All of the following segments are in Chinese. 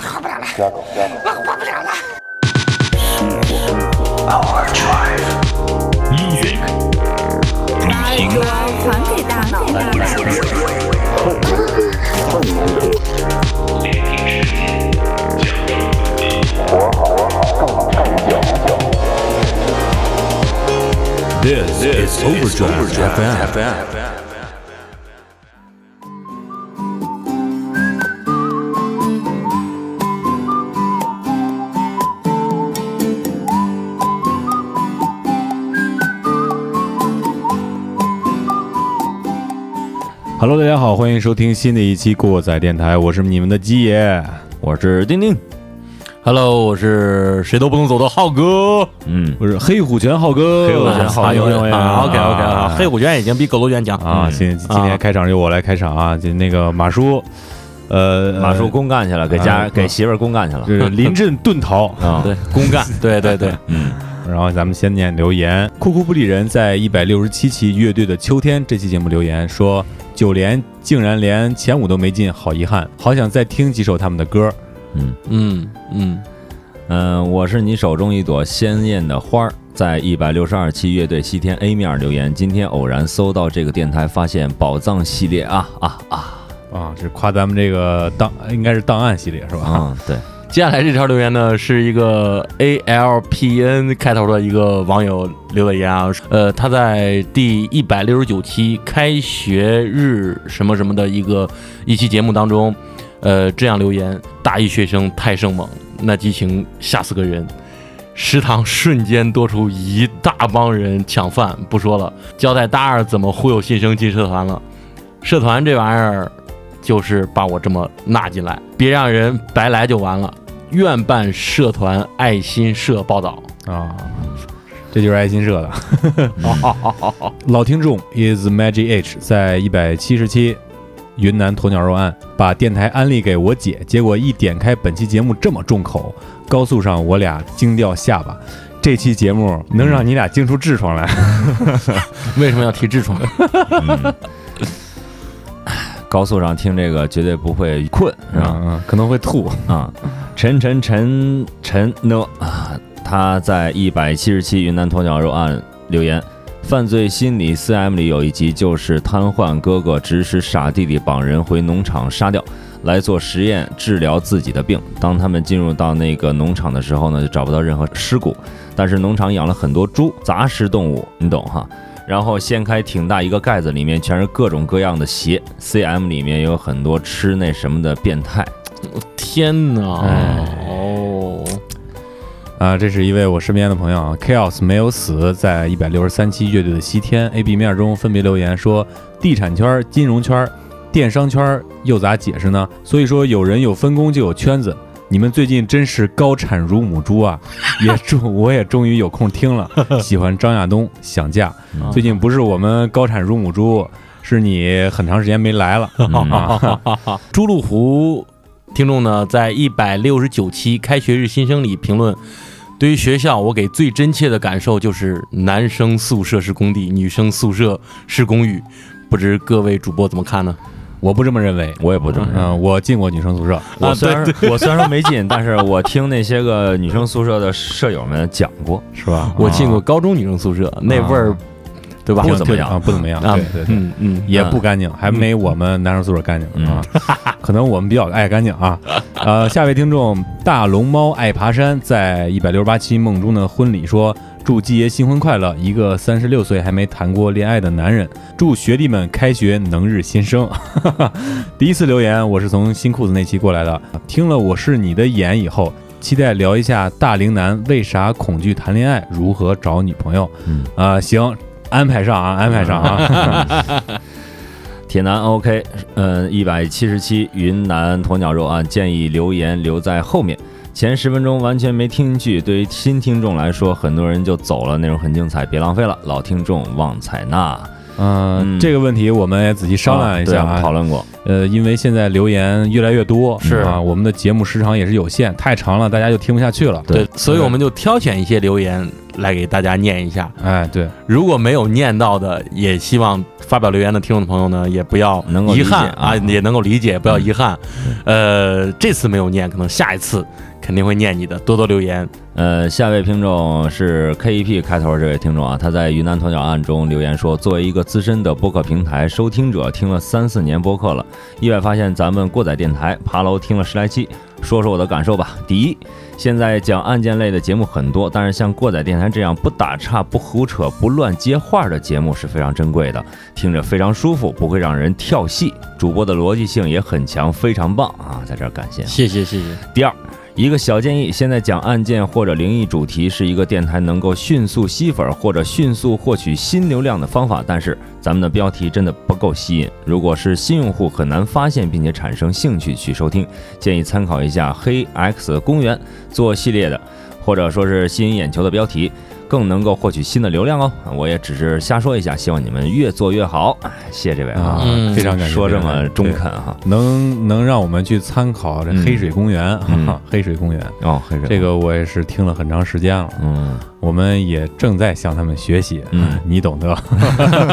活不了了，我活不了了。 Music，把耳朵传给大脑。 This is Overdrive FM. 哈喽，大家好，欢迎收听新的一期过载电台，我是你们的鸡爷，我是丁丁，Hello，我是谁都不能走的浩哥。嗯，我是黑虎拳浩哥，黑虎拳浩哥。啊有有有啊，OK OK 黑虎拳已经比狗头拳强。啊，嗯。今今天开场由我来开场啊，就那个马叔，呃，马叔公干去了，给家啊给媳妇儿公干去了。是临阵遁逃。啊，对，公干，对对对，嗯，然后咱们先念留言，酷酷不理人在一百六十七期乐队的秋天这期节目留言说，九连竟然连前五都没进，好遗憾，好想再听几首他们的歌。嗯嗯嗯，嗯，我是你手中一朵鲜艳的花儿，在一百六十二期乐队西天 A 面留言，今天偶然搜到这个电台，发现宝藏系列啊啊啊。啊，是夸咱们这个档，应该是档案系列是吧？嗯，对，接下来这条留言呢是一个 A L P N 开头的一个网友留的言啊，呃，他在第一百六十九期开学日什么什么的一个一期节目当中，呃，这样留言：大一学生太生猛，那激情吓死个人。食堂瞬间多出一大帮人抢饭，不说了，交代大二怎么忽悠新生进社团了。社团这玩意儿，就是把我这么纳进来，别让人白来就完了。愿办社团爱心社报道。啊，这就是爱心社的。老听众 is Magic H 在一百七十期云南鸵鸟肉案把电台安利给我姐，结果一点开本期节目这么重口，高速上我俩惊掉下巴。这期节目能让你俩惊出痔疮来，为什么要提痔疮？嗯，高速上听这个绝对不会困，是吧？可能会吐。啊，陈陈陈陈呢啊，他在一百七十期云南鸵鸟肉案留言。犯罪心理 CM 里有一集，就是瘫痪哥哥指使傻弟弟绑人回农场杀掉，来做实验治疗自己的病。当他们进入到那个农场的时候呢，就找不到任何尸骨，但是农场养了很多猪，杂食动物，你懂哈。然后掀开挺大一个盖子，里面全是各种各样的鞋。CM 里面有很多吃那什么的变态，天哪！哎哦，啊，这是一位我身边的朋友啊，Chaos 没有死，在一百六十三期乐队的西天 A B 面中分别留言说，地产圈、金融圈、电商圈又咋解释呢？所以说有人有分工就有圈子。你们最近真是高产如母猪啊！也终我也终于有空听了，喜欢张亚东，想嫁。最近不是我们高产如母猪，是你很长时间没来了。啊 朱路湖听众呢，在一百六十九期开学日新生里评论。对于学校，我给最真切的感受就是男生宿舍是工地，女生宿舍是公寓。不知各位主播怎么看呢？我不这么认为，我也不这么认为。嗯，我进过女生宿舍，我虽然、我虽然说没进，但是我听那些个女生宿舍的舍友们讲过，是吧？我进过高中女生宿舍，那味儿，对吧？不怎么样啊，不怎么样。啊对对对。嗯嗯，也不干净，还没我们男生宿舍干净嗯啊。可能我们比较爱干净啊。呃，下位听众大龙猫爱爬山在一百六十八期梦中的婚礼说：“祝季爷新婚快乐！一个三十六岁还没谈过恋爱的男人，祝学弟们开学能日新生。”第一次留言，我是从新裤子那期过来的。听了《我是你的眼》以后，期待聊一下大龄男为啥恐惧谈恋爱，如何找女朋友。嗯啊、行，安排上啊，安排上啊。铁男 OK，嗯，一百七十七云南鸵鸟肉啊建议留言留在后面，前十分钟完全没听进去，对于新听众来说，很多人就走了，内容很精彩，别浪费了。老听众望采纳，嗯，嗯这个问题我们也仔细商量一下啊。讨论过，呃，因为现在留言越来越多，是啊，我们的节目时长也是有限，太长了大家就听不下去了。对，所以我们就挑选一些留言来给大家念一下。哎，对，如果没有念到的，也希望发表留言的听众朋友呢，也不要能够遗憾啊也能够理解，不要遗憾。呃，这次没有念，可能下一次肯定会念你的，多多留言。呃，下位听众是 KEP 开头这位听众啊，他在云南鸵鸟案中留言说，作为一个资深的播客平台收听者，听了三四年播客了，意外发现咱们过载电台爬楼听了十来期，说说我的感受吧。第一，现在讲案件类的节目很多，但是像过载电台这样不打岔、不胡扯、不乱接话的节目是非常珍贵的，听着非常舒服，不会让人跳戏，主播的逻辑性也很强，非常棒啊！在这儿感谢。谢谢谢谢。第二，一个小建议：现在讲案件或者灵异主题是一个电台能够迅速吸粉儿或者迅速获取新流量的方法，但是咱们的标题真的不够吸引。如果是新用户，很难发现并且产生兴趣去收听。建议参考一下黑 X 公园做系列的，或者说是吸引眼球的标题。更能够获取新的流量哦。我也只是瞎说一下，希望你们越做越好。哎，谢谢这位啊非常感谢，说这么中肯哈。对能能让我们去参考这嗯黑水公园，哈嗯。哈，黑水公园，哦，黑水这个我也是听了很长时间了，嗯我们也正在向他们学习，嗯你懂得，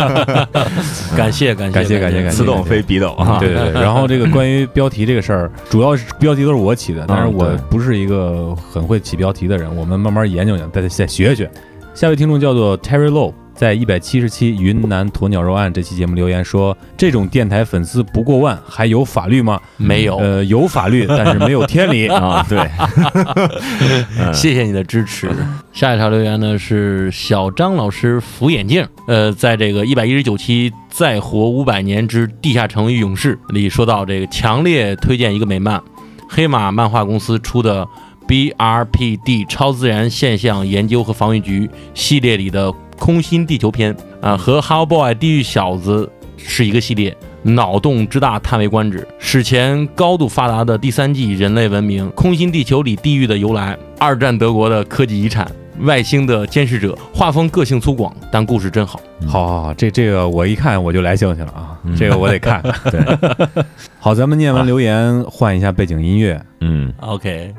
感谢感谢感谢感谢感谢此懂非彼懂啊。对对对。然后这个关于标题这个事儿，主要是标题都是我起的，但是我不是一个很会起标题的人，我们慢慢研究研究，再再学学。下位听众叫做 Terry Low，在一百七十期云南鸵鸟肉案这期节目留言说，这种电台粉丝不过万，还有法律吗？没有，呃，有法律，但是没有天理。啊，对，嗯谢谢你的支持。下一条留言呢是小张老师扶眼镜，呃，在这个一百一十九期《再活五百年之地下城与勇士》里说到，这个强烈推荐一个美漫，黑马漫画公司出的 BRPD 超自然现象研究和防御局系列里的《空心地球篇》啊、和《Hellboy 地狱小子》是一个系列。脑洞之大，叹为观止。史前高度发达的第三纪人类文明，空心地球里地狱的由来，二战德国的科技遗产，外星的监视者，画风个性粗犷，但故事真好。好好好，这这个我一看我就来兴趣了啊，嗯这个我得看。对，好，咱们念完留言，换一下背景音乐。嗯，OK，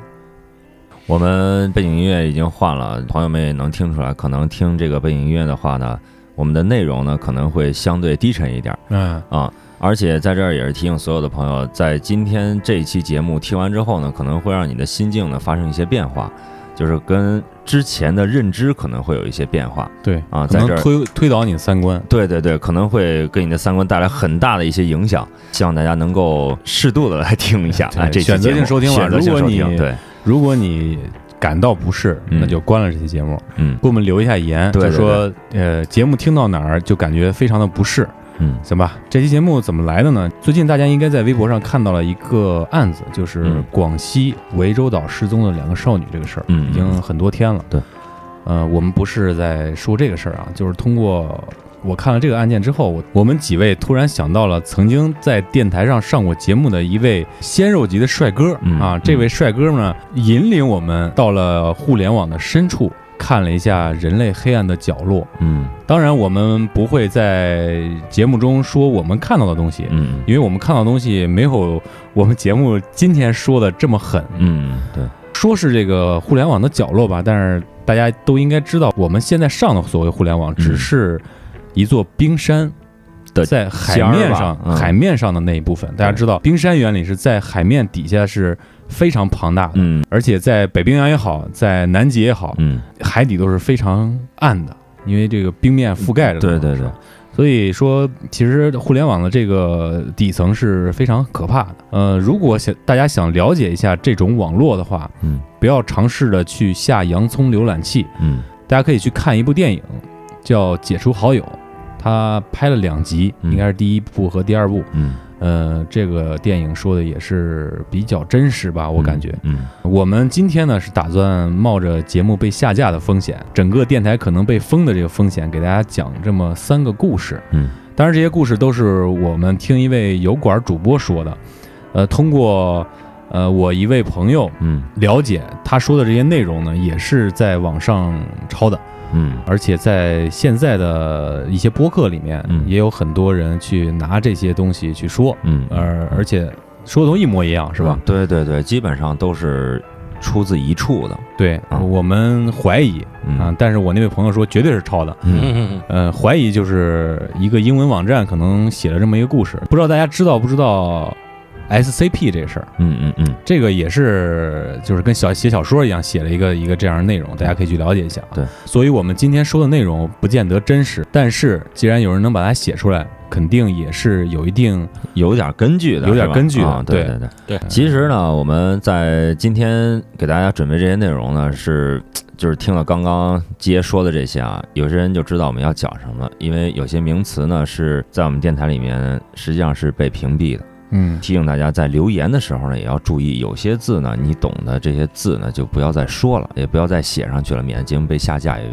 我们背景音乐已经换了，朋友们也能听出来，可能听这个背景音乐的话呢，我们的内容呢可能会相对低沉一点嗯，啊。而且在这儿也是提醒所有的朋友，在今天这一期节目听完之后呢，可能会让你的心境呢发生一些变化，就是跟之前的认知可能会有一些变化。对啊在这儿推推倒你的三观。对对对，可能会给你的三观带来很大的一些影响，希望大家能够适度的来听一下对啊，这期选择性收听吧如果你对，如果你感到不适，嗯。那就关了这期节目，嗯。给我们留一下言，就说呃节目听到哪儿就感觉非常的不适，嗯。行吧？这期节目怎么来的呢？最近大家应该在微博上看到了一个案子，就是嗯。广西涠洲岛失踪的两个少女这个事儿，嗯。已经很多天了。对，呃，我们不是在说这个事儿啊，就是通过我看了这个案件之后，我我们几位突然想到了曾经在电台上上过节目的一位鲜肉级的帅哥、嗯啊，这位帅哥呢引领我们到了互联网的深处，看了一下人类黑暗的角落。嗯。当然，我们不会在节目中说我们看到的东西，嗯因为我们看到的东西没有我们节目今天说的这么狠。嗯，对，说是这个互联网的角落吧，但是大家都应该知道，我们现在上的所谓互联网，只是一座冰山。嗯的在海面上，嗯。海面上的那一部分，大家知道，冰山原理是在海面底下是非常庞大的，嗯。而且在北冰洋也好，在南极也好，嗯，海底都是非常暗的，因为这个冰面覆盖着它。对对对，所以说，其实互联网的这个底层是非常可怕的。呃，如果想大家想了解一下这种网络的话，嗯。不要尝试着去下洋葱浏览器，嗯。大家可以去看一部电影，叫《解除好友》，他拍了两集，嗯。应该是第一部和第二部。嗯，呃，这个电影说的也是比较真实吧，我感觉。嗯。我们今天呢是打算冒着节目被下架的风险，整个电台可能被封的这个风险，给大家讲这么三个故事。嗯。当然这些故事都是我们听一位油管主播说的，呃，通过呃我一位朋友嗯。了解，他说的这些内容呢，也是在网上抄的，嗯。而且在现在的一些播客里面，嗯。也有很多人去拿这些东西去说，嗯，而而且说的都一模一样，是吧？对对对，基本上都是出自一处的。对，啊。我们怀疑嗯。啊，但是我那位朋友说绝对是抄的。嗯。嗯呃，怀疑就是一个英文网站可能写了这么一个故事，不知道大家知道不知道 SCP 这事儿？嗯嗯嗯，这个也是就是跟小写小说一样，写了一个一个这样的内容，大家可以去了解一下。啊对，所以我们今天说的内容不见得真实，但是既然有人能把它写出来，肯定也是有一定有点根据的，有点根据的啊对对对对其实呢，我们在今天给大家准备这些内容呢，是就是听了刚刚杰说的这些啊，有些人就知道我们要讲什么，因为有些名词呢是在我们电台里面实际上是被屏蔽的。嗯提醒大家在留言的时候呢，也要注意，有些字呢你懂的这些字呢就不要再说了，也不要再写上去了，免得节目被下架，也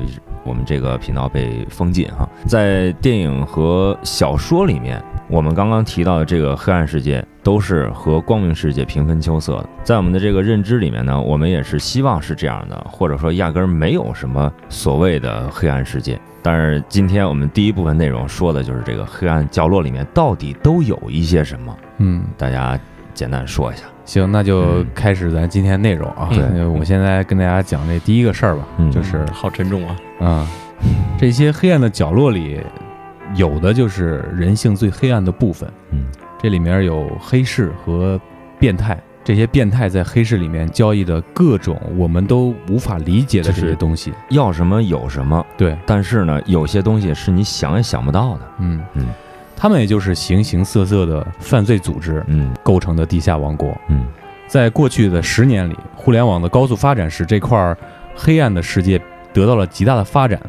我们这个频道被封禁哈。在电影和小说里面，我们刚刚提到的这个黑暗世界都是和光明世界平分秋色的。在我们的这个认知里面呢，我们也是希望是这样的，或者说压根儿没有什么所谓的黑暗世界。但是今天我们第一部分内容说的就是这个黑暗角落里面到底都有一些什么。嗯，大家简单说一下。行，那就嗯开始咱今天内容啊。对那我现在跟大家讲这第一个事儿吧，嗯就是好沉重啊。啊、这些黑暗的角落里，有的就是人性最黑暗的部分。嗯这里面有黑市和变态，这些变态在黑市里面交易的各种我们都无法理解的这些东西。要什么有什么，对，但是呢，有些东西是你想也想不到的。嗯嗯，他们也就是形形色色的犯罪组织嗯构成的地下王国。嗯在过去的十年里，互联网的高速发展使这块儿黑暗的世界得到了极大的发展，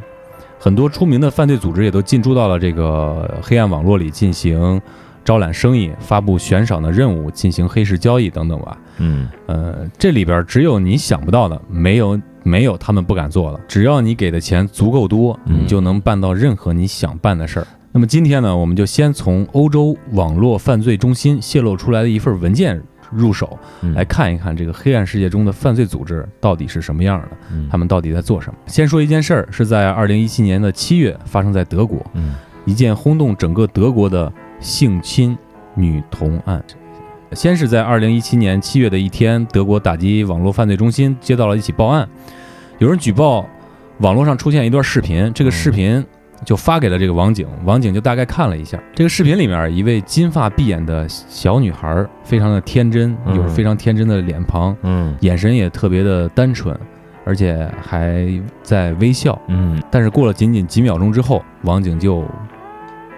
很多出名的犯罪组织也都进驻到了这个黑暗网络里进行招揽生意、发布悬赏的任务、进行黑市交易等等吧。嗯呃，这里边只有你想不到的，没有没有他们不敢做的。只要你给的钱足够多，嗯你就能办到任何你想办的事儿。那么今天呢，我们就先从欧洲网络犯罪中心泄露出来的一份文件入手，嗯，来看一看这个黑暗世界中的犯罪组织到底是什么样的，嗯他们到底在做什么。先说一件事儿，是在二零一七年的七月发生在德国，嗯一件轰动整个德国的性侵女童案。先是在二零一七年七月的一天，德国打击网络犯罪中心接到了一起报案，有人举报网络上出现一段视频，这个视频就发给了这个网警，网警就大概看了一下，这个视频里面一位金发碧眼的小女孩，非常的天真，嗯。有着非常天真的脸庞，嗯。眼神也特别的单纯，而且还在微笑。嗯。但是过了仅仅几秒钟之后，网警就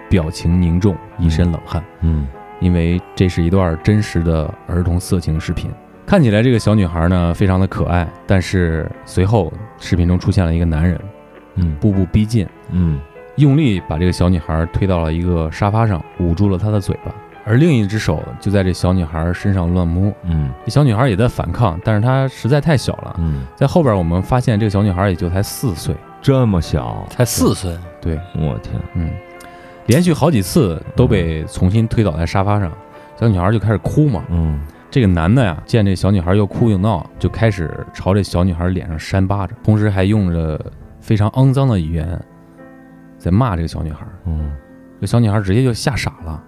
表情凝重，一身冷汗，嗯。因为这是一段真实的儿童色情视频。看起来这个小女孩呢非常的可爱，但是随后视频中出现了一个男人，嗯。步步逼近，嗯用力把这个小女孩推到了一个沙发上，捂住了她的嘴巴，而另一只手就在这小女孩身上乱摸。嗯。这小女孩也在反抗，但是她实在太小了。嗯，在后边我们发现这个小女孩也就才四岁，这么小，才四岁，对，我天，嗯，连续好几次都被重新推倒在沙发上，小女孩就开始哭嘛。嗯。这个男的呀，见这小女孩又哭又闹，就开始朝这小女孩脸上扇巴掌，同时还用着非常肮脏的语言在骂这个小女孩。嗯，这小女孩直接就吓傻了，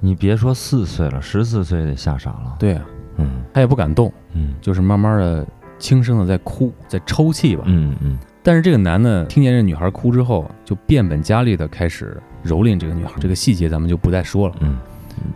你别说四岁了，十四岁得吓傻了。对啊，嗯她也不敢动，嗯就是慢慢的轻声的在哭，在抽泣吧。嗯嗯但是这个男的听见这女孩哭之后，就变本加厉的开始蹂躏这个女孩。这个细节咱们就不再说了。嗯，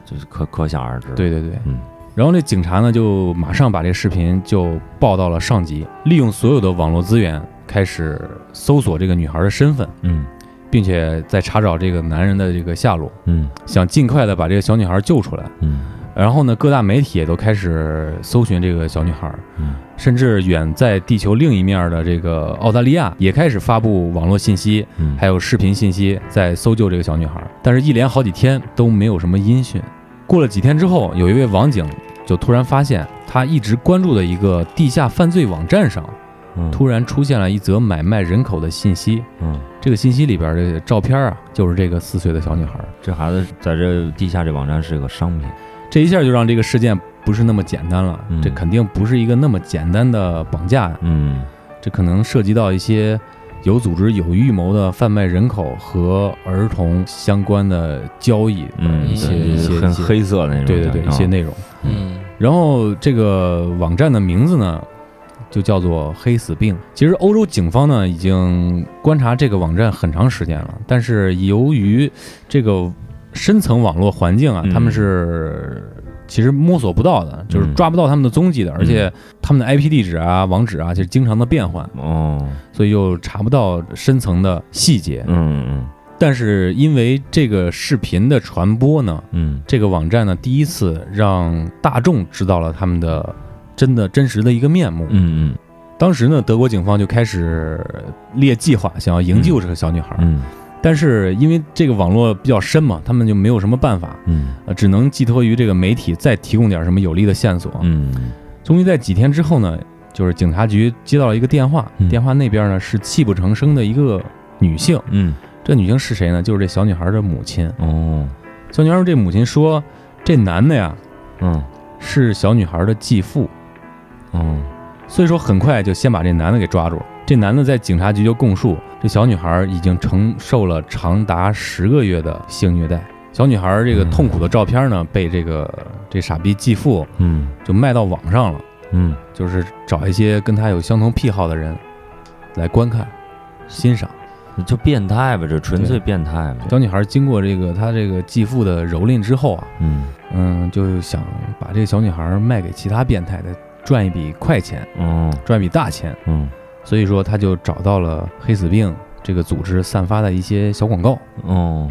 就是可可想而知。，对对对，嗯然后那警察呢，就马上把这视频就报到了上级，利用所有的网络资源，开始搜索这个女孩的身份，嗯并且在查找这个男人的这个下落，嗯想尽快的把这个小女孩救出来。嗯然后呢，各大媒体也都开始搜寻这个小女孩，嗯甚至远在地球另一面的这个澳大利亚也开始发布网络信息，嗯，还有视频信息，在搜救这个小女孩。但是，一连好几天都没有什么音讯。过了几天之后，有一位网警就突然发现，他一直关注的一个地下犯罪网站上，嗯突然出现了一则买卖人口的信息。嗯，这个信息里边的照片啊，就是这个四岁的小女孩。这孩子在这地下这网站是个商品。这一下就让这个事件不是那么简单了。嗯这肯定不是一个那么简单的绑架呀，嗯这可能涉及到一些有组织、有预谋的贩卖人口和儿童相关的交易的嗯，一些一些很黑色的那种。对对对一些内容。嗯然后这个网站的名字呢，就叫做黑死病。其实欧洲警方呢已经观察这个网站很长时间了，但是由于这个深层网络环境啊，嗯。他们是其实摸索不到的，就是抓不到他们的踪迹的，而且他们的 IP 地址啊、网址啊，就是经常的变换，哦，所以又查不到深层的细节。嗯嗯。但是因为这个视频的传播呢，嗯。这个网站呢第一次让大众知道了他们的真的真实的一个面目。嗯嗯当时呢，德国警方就开始列计划，想要营救这个小女孩。嗯但是因为这个网络比较深嘛，他们就没有什么办法，嗯呃，只能寄托于这个媒体再提供点什么有力的线索。嗯终于在几天之后呢，就是警察局接到了一个电话，嗯电话那边呢是泣不成声的一个女性。嗯这女性是谁呢？就是这小女孩的母亲。哦小女孩这母亲说，这男的呀嗯是小女孩的继父，哦所以说很快就先把这男的给抓住了。这男的在警察局就供述，这小女孩已经承受了长达十个月的性虐待。小女孩这个痛苦的照片呢，被这个这傻逼继父嗯就卖到网上了，嗯就是找一些跟他有相同癖好的人来观看、欣赏。就变态吧，这纯粹变态吧。小女孩经过这个她这个继父的蹂躏之后啊，嗯嗯，就想把这个小女孩卖给其他变态的，赚一笔快钱，嗯赚一笔大钱。嗯所以说，他就找到了黑死病这个组织散发的一些小广告，嗯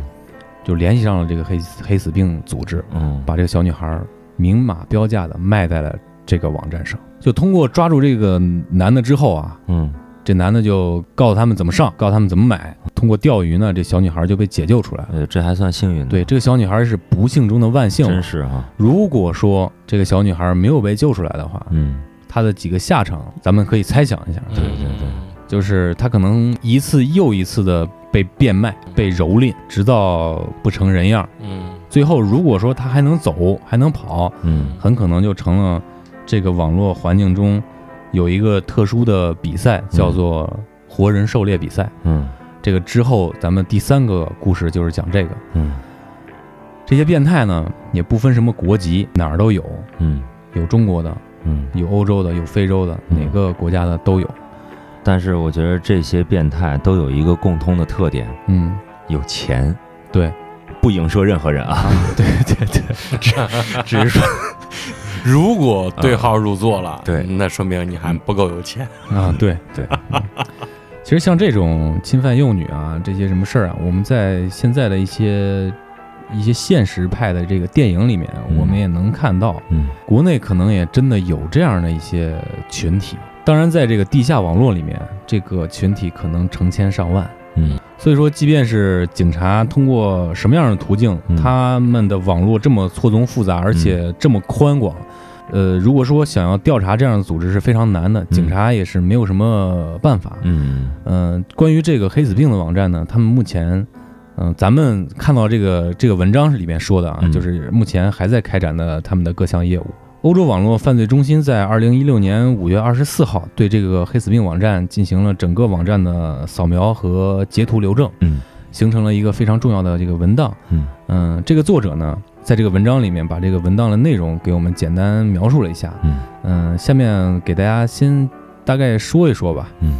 就联系上了这个黑黑死病组织，嗯把这个小女孩明码标价的卖在了这个网站上。就通过抓住这个男的之后啊，嗯这男的就告诉他们怎么上，告诉他们怎么买。通过钓鱼呢，这小女孩就被解救出来了。呃，这还算幸运的。对，这个小女孩是不幸中的万幸。真是哈。如果说这个小女孩没有被救出来的话，嗯她的几个下场，咱们可以猜想一下。对对对就是她可能一次又一次的被变卖、被蹂躏，直到不成人样。嗯最后，如果说她还能走、还能跑，嗯很可能就成了这个网络环境中有一个特殊的比赛，叫做活人狩猎比赛。嗯这个之后，咱们第三个故事就是讲这个。嗯这些变态呢，也不分什么国籍，哪儿都有，嗯有中国的，嗯。有欧洲的，有非洲的，嗯哪个国家的都有。但是我觉得这些变态都有一个共通的特点，嗯，有钱。对，不影射任何人啊。对对对，只是说，如果对号入座了，对那说明你还不够有钱。啊，对对。嗯 其实像这种侵犯幼女啊，这些什么事儿啊，我们在现在的一些一些现实派的这个电影里面，嗯我们也能看到，嗯国内可能也真的有这样的一些群体。当然，在这个地下网络里面，这个群体可能成千上万。嗯所以说，即便是警察通过什么样的途径，嗯他们的网络这么错综复杂，而且这么宽广，呃，如果说想要调查这样的组织是非常难的，警察也是没有什么办法。嗯嗯、关于这个黑死病的网站呢，他们目前，嗯、咱们看到这个这个文章是里面说的啊，嗯就是目前还在开展的他们的各项业务。欧洲网络犯罪中心在二零一六年五月二十四号对这个黑死病网站进行了整个网站的扫描和截图留证，嗯形成了一个非常重要的这个文档。嗯嗯，这个作者呢，在这个文章里面把这个文档的内容给我们简单描述了一下。嗯。嗯，下面给大家先大概说一说吧。嗯。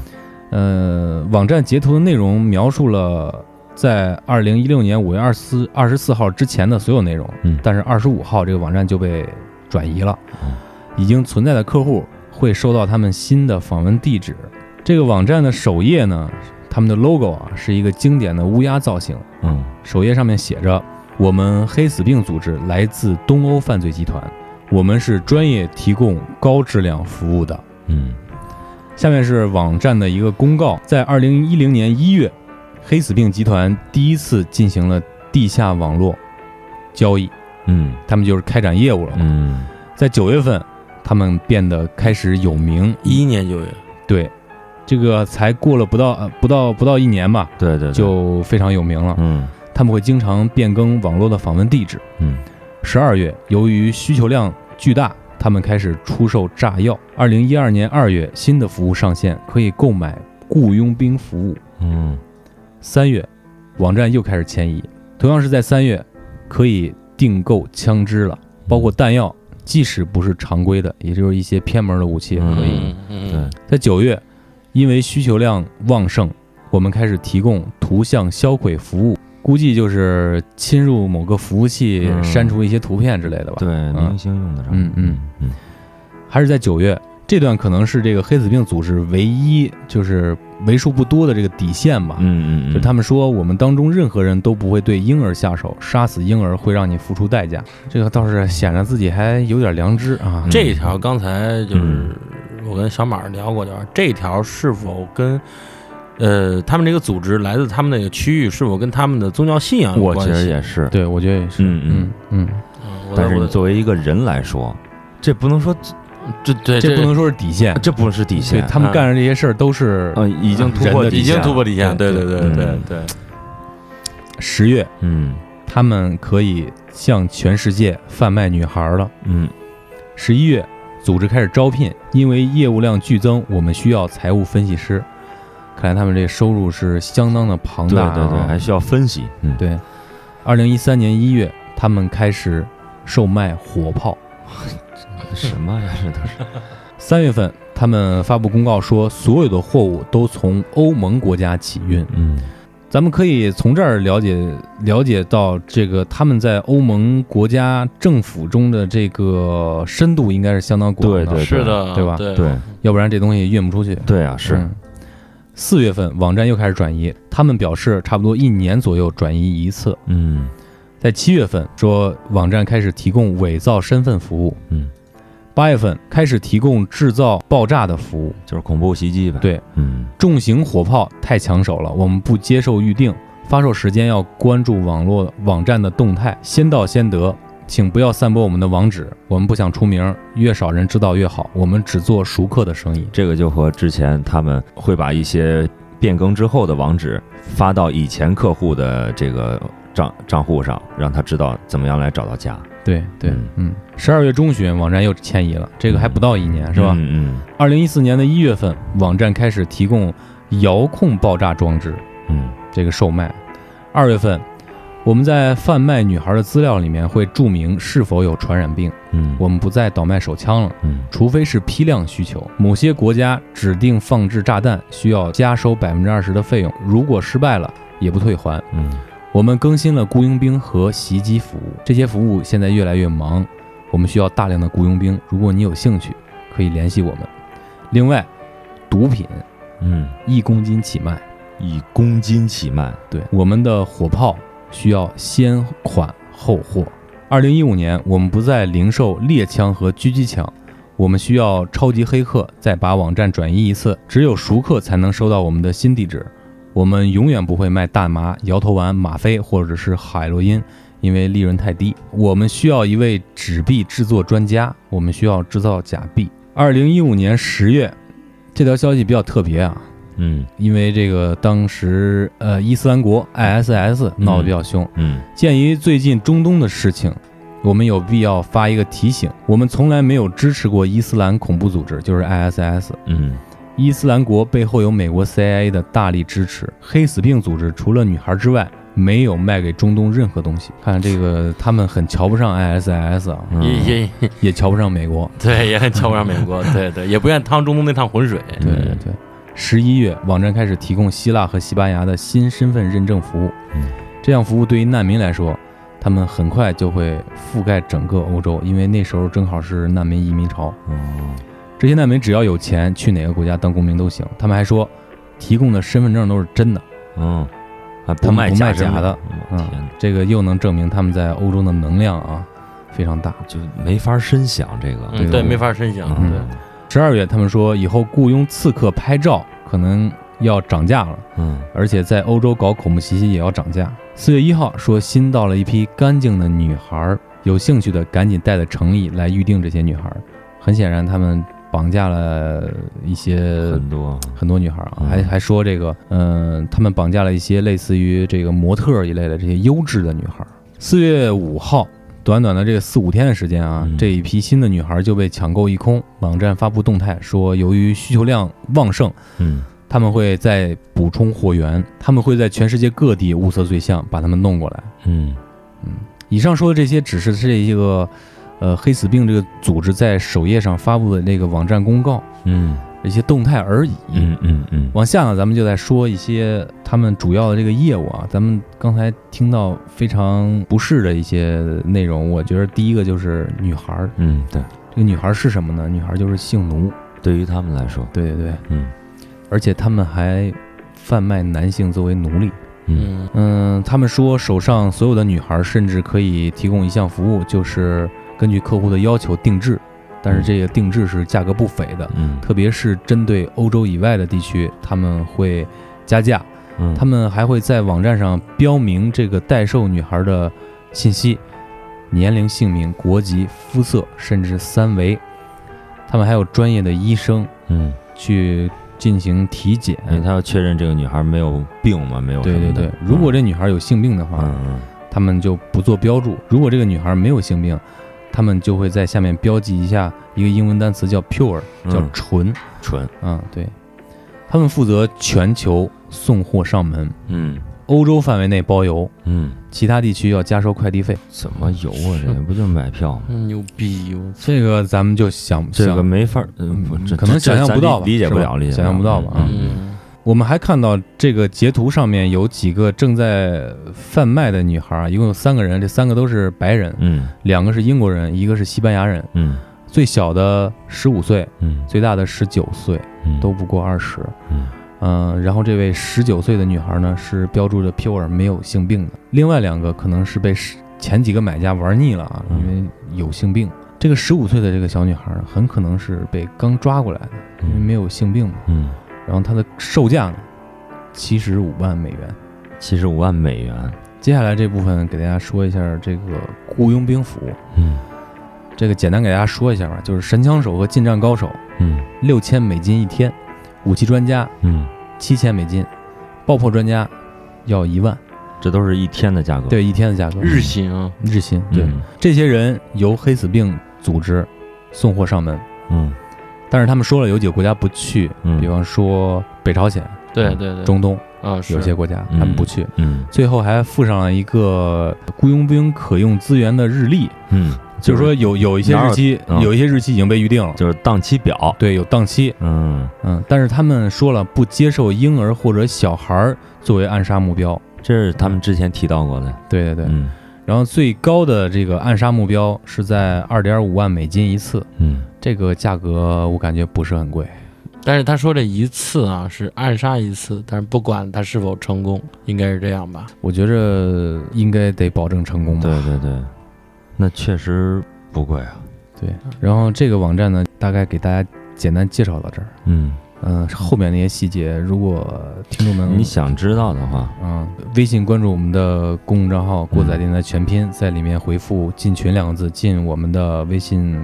呃，网站截图的内容描述了在二零一六年五月二十四二十四号之前的所有内容，嗯。但是二十五号这个网站就被转移了。嗯，已经存在的客户会收到他们新的访问地址。这个网站的首页呢，他们的 logo 啊是一个经典的乌鸦造型，嗯。首页上面写着：“我们黑死病组织来自东欧犯罪集团，我们是专业提供高质量服务的。”嗯下面是网站的一个公告，在二零一零年一月，黑死病集团第一次进行了地下网络交易，嗯他们就是开展业务了。嗯在九月份，他们变得开始有名。一一年九月，对，这个才过了不到呃不到不到一年吧，对对对就非常有名了。嗯他们会经常变更网络的访问地址。嗯十二月，由于需求量巨大，他们开始出售炸药。二零一二年二月，新的服务上线，可以购买雇佣兵服务。嗯三月，网站又开始迁移，同样是在三月，可以订购枪支了，包括弹药即使不是常规的，也就是一些偏门的武器也可以。嗯在九月，因为需求量旺盛，我们开始提供图像销毁服务，估计就是侵入某个服务器，嗯删除一些图片之类的吧。对，明星用得上嗯嗯嗯还是在九月，这段可能是这个黑死病组织唯一就是为数不多的这个底线吧。嗯嗯嗯，就他们说，我们当中任何人都不会对婴儿下手，杀死婴儿会让你付出代价。这个倒是显得自己还有点良知啊。这一条刚才就是我跟小马聊过，就是这条是否跟呃他们这个组织来自他们那个区域是否跟他们的宗教信仰有我觉关系？得也是，对，我觉得也是。嗯嗯。嗯。嗯，嗯我的我的但是你作为一个人来说，这不能说这对这不能说是底线，这不是底对线，他们干的这些事儿都是呃已经突破人的已经底线突破底线，对对对对对嗯。对，十月，嗯。他们可以向全世界贩卖女孩了。嗯。十一月，组织开始招聘，因为业务量剧增，我们需要财务分析师。看来他们这收入是相当的庞大、啊。对对对，还需要分析，嗯对。二零一三年一月，他们开始售卖火炮。什么呀？这都是 三月份，他们发布公告说，所有的货物都从欧盟国家起运。嗯咱们可以从这儿了解了解到，这个他们在欧盟国家政府中的这个深度应该是相当广的，对对是的，对吧对对要不然这东西运不出去。对啊，是嗯四月份，网站又开始转移，他们表示差不多一年左右转移一次。嗯在七月份说，网站开始提供伪造身份服务。嗯，八月份开始提供制造爆炸的服务。就是恐怖袭击呗，对，嗯重型火炮太抢手了，我们不接受预定，发售时间要关注网络网站的动态，先到先得。请不要散播我们的网址，我们不想出名，越少人知道越好。我们只做熟客的生意。这个就和之前他们会把一些变更之后的网址发到以前客户的这个账账户上，让他知道怎么样来找到家，对对嗯，嗯，十二月中旬网站又迁移了，这个还不到一年是吧？嗯嗯二零一四年的一月份，网站开始提供遥控爆炸装置，嗯这个售卖。二月份，我们在贩卖女孩的资料里面会注明是否有传染病，嗯，我们不再倒卖手枪了。嗯。除非是批量需求，某些国家指定放置炸弹需要加收百分之二十的费用，如果失败了也不退还。嗯。我们更新了雇佣兵和袭击服务，这些服务现在越来越忙，我们需要大量的雇佣兵。如果你有兴趣，可以联系我们。另外，毒品嗯，一公斤起卖，一公斤起卖，对。我们的火炮需要先款后货。二零一五年，我们不再零售猎枪和狙击枪，我们需要超级黑客再把网站转移一次，只有熟客才能收到我们的新地址。我们永远不会卖大麻、摇头丸、吗啡或者是海洛因，因为利润太低。我们需要一位纸币制作专家，我们需要制造假币。二零一五年十月，这条消息比较特别啊，嗯。因为这个当时呃伊斯兰国 ISS 闹得比较凶，嗯。鉴于最近中东的事情，我们有必要发一个提醒：我们从来没有支持过伊斯兰恐怖组织，就是 ISS。嗯。伊斯兰国背后有美国 CIA 的大力支持，黑死病组织除了女孩之外，没有卖给中东任何东西。看这个，他们很瞧不上 ISS 啊，嗯。也也也瞧不上美国。对，也很瞧不上美国，对对，也不愿趟中东那趟浑水。对对对，十一月，网站开始提供希腊和西班牙的新身份认证服务。嗯这项服务对于难民来说，他们很快就会覆盖整个欧洲，因为那时候正好是难民移民潮。哦这些难民只要有钱，去哪个国家当公民都行。他们还说，提供的身份证都是真的，嗯，还他们卖不卖假假的嗯，这个又能证明他们在欧洲的能量啊非常大。就没法深想这个，嗯，对，没法深想。嗯对，十二月，他们说以后雇佣刺客拍照可能要涨价了。嗯而且在欧洲搞恐怖袭击也要涨价。四月一号说新到了一批干净的女孩儿，有兴趣的赶紧带着诚意来预定这些女孩儿。很显然，他们绑架了一些很多，很多女孩儿啊，嗯还还说这个，嗯、他们绑架了一些类似于这个模特儿一类的这些优质的女孩儿。四月五号。短短的这个四五天的时间啊，嗯这一批新的女孩儿就被抢购一空。网站发布动态说，由于需求量旺盛，嗯他们会再补充货源，他们会在全世界各地物色对象，把他们弄过来。嗯嗯以上说的这些只是这一个呃黑死病这个组织在首页上发布的那个网站公告嗯一些动态而已。嗯嗯嗯往下呢，咱们就在说一些他们主要的这个业务啊。咱们刚才听到非常不适的一些内容，我觉得第一个就是女孩儿。嗯，对，这个女孩儿是什么呢？女孩儿就是性奴。对于他们来说，对对对，嗯而且他们还贩卖男性作为奴隶。嗯嗯嗯，他们说手上所有的女孩儿甚至可以提供一项服务，就是根据客户的要求定制，但是这个定制是价格不菲的。嗯特别是针对欧洲以外的地区，他们会加价。嗯，他们还会在网站上标明这个代售女孩的信息，年龄、姓名、国籍、肤色，甚至三围。他们还有专业的医生嗯，去进行体检。因为他要确认这个女孩没有病嘛，没有对对对如果这女孩有性病的话，嗯嗯他们就不做标注；如果这个女孩没有性病，他们就会在下面标记一下一个英文单词叫 pure，叫嗯纯。纯，嗯，对，他们负责全球送货上门，嗯。欧洲范围内包邮，嗯，其他地区要加收快递费。怎么邮啊？这不就是买票吗？嗯，牛逼！我这个咱们就想这个想没法儿，嗯，不这可能这想象不到吧理理解不了，理解想象不到吧嗯。嗯我们还看到这个截图上面有几个正在贩卖的女孩儿，一共有三个人，这三个都是白人，嗯。两个是英国人，一个是西班牙人。嗯。最小的十五岁，嗯。最大的十九岁，嗯，都不过二十。嗯。嗯，然后这位十九岁的女孩呢是标注着 pure 没有性病的，另外两个可能是被前几个买家玩腻了啊，嗯。因为有性病。这个十五岁的这个小女孩儿很可能是被刚抓过来的，因为没有性病嘛。嗯，然后它的售价呢，七十五万美元。七十五万美元，接下来这部分给大家说一下这个雇佣兵服务，嗯。这个简单给大家说一下吧，就是神枪手和近战高手嗯。六千美金一天，武器专家嗯，七千美金，爆破专家要一万，这都是一天的价格，对，一天的价格，日薪啊，日薪，对，嗯。这些人由黑死病组织送货上门，嗯但是他们说了有几个国家不去，嗯。比方说北朝鲜、对对对，中东啊有些国家嗯他们不去，嗯。最后还附上了一个雇佣兵可用资源的日历，嗯，就是说有有一些日期，嗯。有一些日期已经被预定了，就是档期表，对，有档期，嗯，嗯，但是他们说了不接受婴儿或者小孩儿作为暗杀目标，这是他们之前提到过的，对对对，嗯。然后最高的这个暗杀目标是在二点五万美金一次，嗯这个价格我感觉不是很贵。但是他说这一次啊是暗杀一次，但是不管他是否成功，应该是这样吧？我觉着应该得保证成功吧。对对对，那确实不贵啊，对然后这个网站呢，大概给大家简单介绍到这儿。嗯，嗯、后面那些细节，如果听众们你想知道的话，嗯，微信关注我们的公众账号“过载电台全拼”，在里面回复“进群”两个字，进我们的微信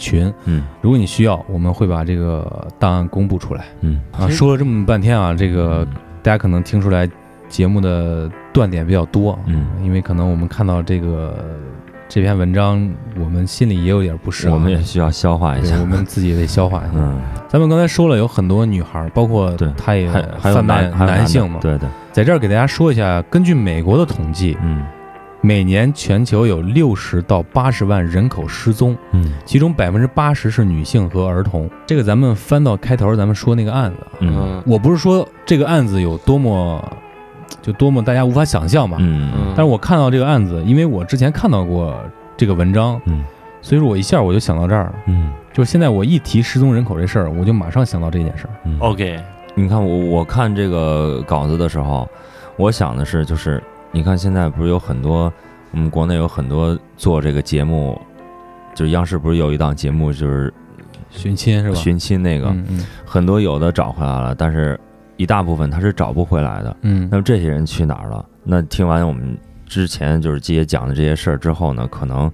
群。嗯。如果你需要，我们会把这个档案公布出来。嗯。啊，说了这么半天啊，这个大家可能听出来节目的断点比较多，嗯，因为可能我们看到这个这篇文章，我们心里也有点不适啊，我们也需要消化一下，我们自己也得消化一下。嗯，咱们刚才说了，有很多女孩，包括对她也还还有贩卖男男性嘛。对对，在这儿给大家说一下，根据美国的统计，嗯每年全球有六十到八十万人口失踪，嗯。其中百分之八十是女性和儿童。这个咱们翻到开头，咱们说那个案子啊，嗯。我不是说这个案子有多么就多么大家无法想象吧，嗯。嗯但是我看到这个案子，因为我之前看到过这个文章，嗯。所以说我一下我就想到这儿了。嗯。就是现在我一提失踪人口这事儿，我就马上想到这件事儿。嗯。OK，你看我我看这个稿子的时候，我想的是，就是你看现在不是有很多，我们国内有很多做这个节目，就是央视不是有一档节目就是寻亲是吧？寻亲那个，嗯嗯很多有的找回来了，但是一大部分他是找不回来的。嗯那么这些人去哪儿了？那听完我们之前就是季爷讲的这些事儿之后呢，可能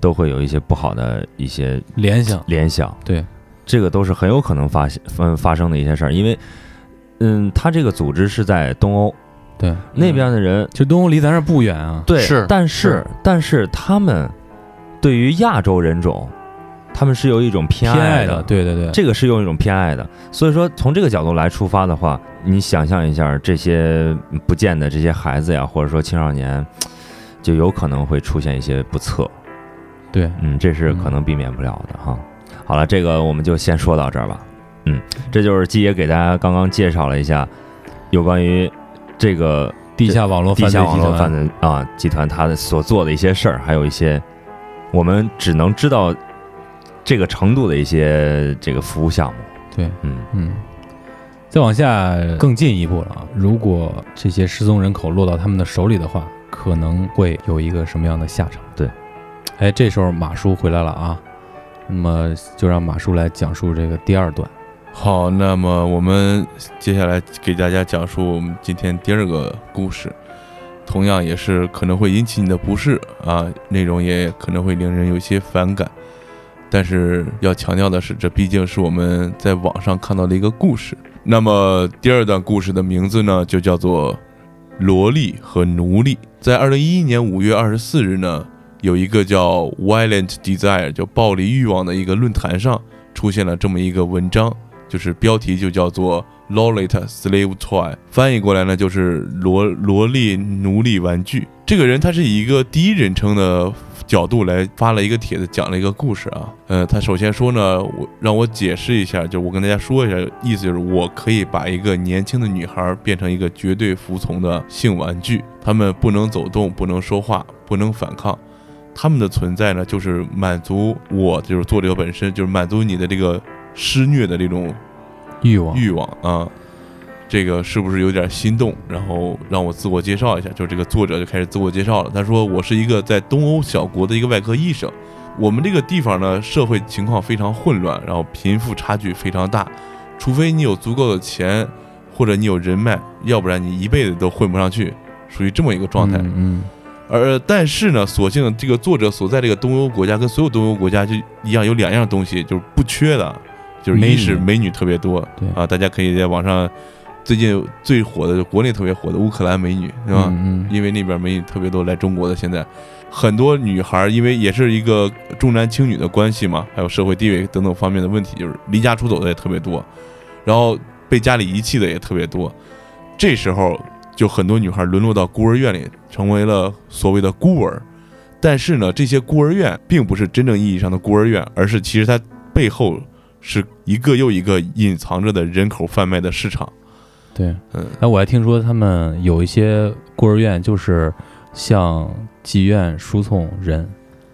都会有一些不好的一些联想，联想。对，这个都是很有可能发现发发生的一些事儿，因为，嗯，他这个组织是在东欧对，那边的人，其实东欧离咱这儿不远啊。对，是但是但是他们对于亚洲人种，他们是有一种偏偏爱爱的，对对对，这个是用一种偏爱的，所以说从这个角度来出发的话，你想象一下这些不见的这些孩子呀，或者说青少年，就有可能会出现一些不测。对，嗯，这是可能避免不了的哈。好了，这个我们就先说到这儿吧。嗯，这就是季爷给大家刚刚介绍了一下有关于这个地下网络地犯罪集下网络犯团，罪啊集团他的所做的一些事儿，还有一些我们只能知道这个程度的一些这个服务项目。对，嗯，嗯，再往下更进一步了啊！如果这些失踪人口落到他们的手里的话，可能会有一个什么样的下场？对，哎，这时候马叔回来了啊，那么就让马叔来讲述这个第二段。好，那么我们接下来给大家讲述我们今天第二个故事，同样也是可能会引起你的不适啊，内容也可能会令人有些反感，但是要强调的是，这毕竟是我们在网上看到的一个故事。那么第二段故事的名字呢，就叫做《萝莉和奴隶》。在二零一一年五月二十四日呢，有一个叫 Violent Desire，就暴力欲望的一个论坛上出现了这么一个文章，就是标题就叫做 “Lolita Slave Toy”，翻译过来呢就是萝萝莉奴隶玩具。这个人他是以一个第一人称的角度来发了一个帖子，讲了一个故事啊。呃，他首先说呢，我让我解释一下，就我跟大家说一下，意思就是我可以把一个年轻的女孩变成一个绝对服从的性玩具，她们不能走动，不能说话，不能反抗。他们的存在呢，就是满足我，就是作者本身，就是满足你的这个施虐的这种欲望，欲望啊。这个是不是有点心动？然后让我自我介绍一下，就是这个作者就开始自我介绍了。他说：“我是一个在东欧小国的一个外科医生。我们这个地方呢，社会情况非常混乱，然后贫富差距非常大。除非你有足够的钱，或者你有人脉，要不然你一辈子都混不上去，属于这么一个状态。嗯嗯而但是呢，所幸这个作者所在这个东欧国家跟所有东欧国家就一样，有两样东西就是不缺的，就是一是美女特别多，对啊，大家可以在网上最近最火的，国内特别火的乌克兰美女，是吧？嗯嗯因为那边美女特别多来中国的，现在很多女孩儿因为也是一个重男轻女的关系嘛，还有社会地位等等方面的问题，就是离家出走的也特别多，然后被家里遗弃的也特别多。这时候就很多女孩沦落到孤儿院里，成为了所谓的孤儿。但是呢，这些孤儿院并不是真正意义上的孤儿院，而是其实它背后是一个又一个隐藏着的人口贩卖的市场。对。嗯，哎，我还听说他们有一些孤儿院就是向妓院输送人，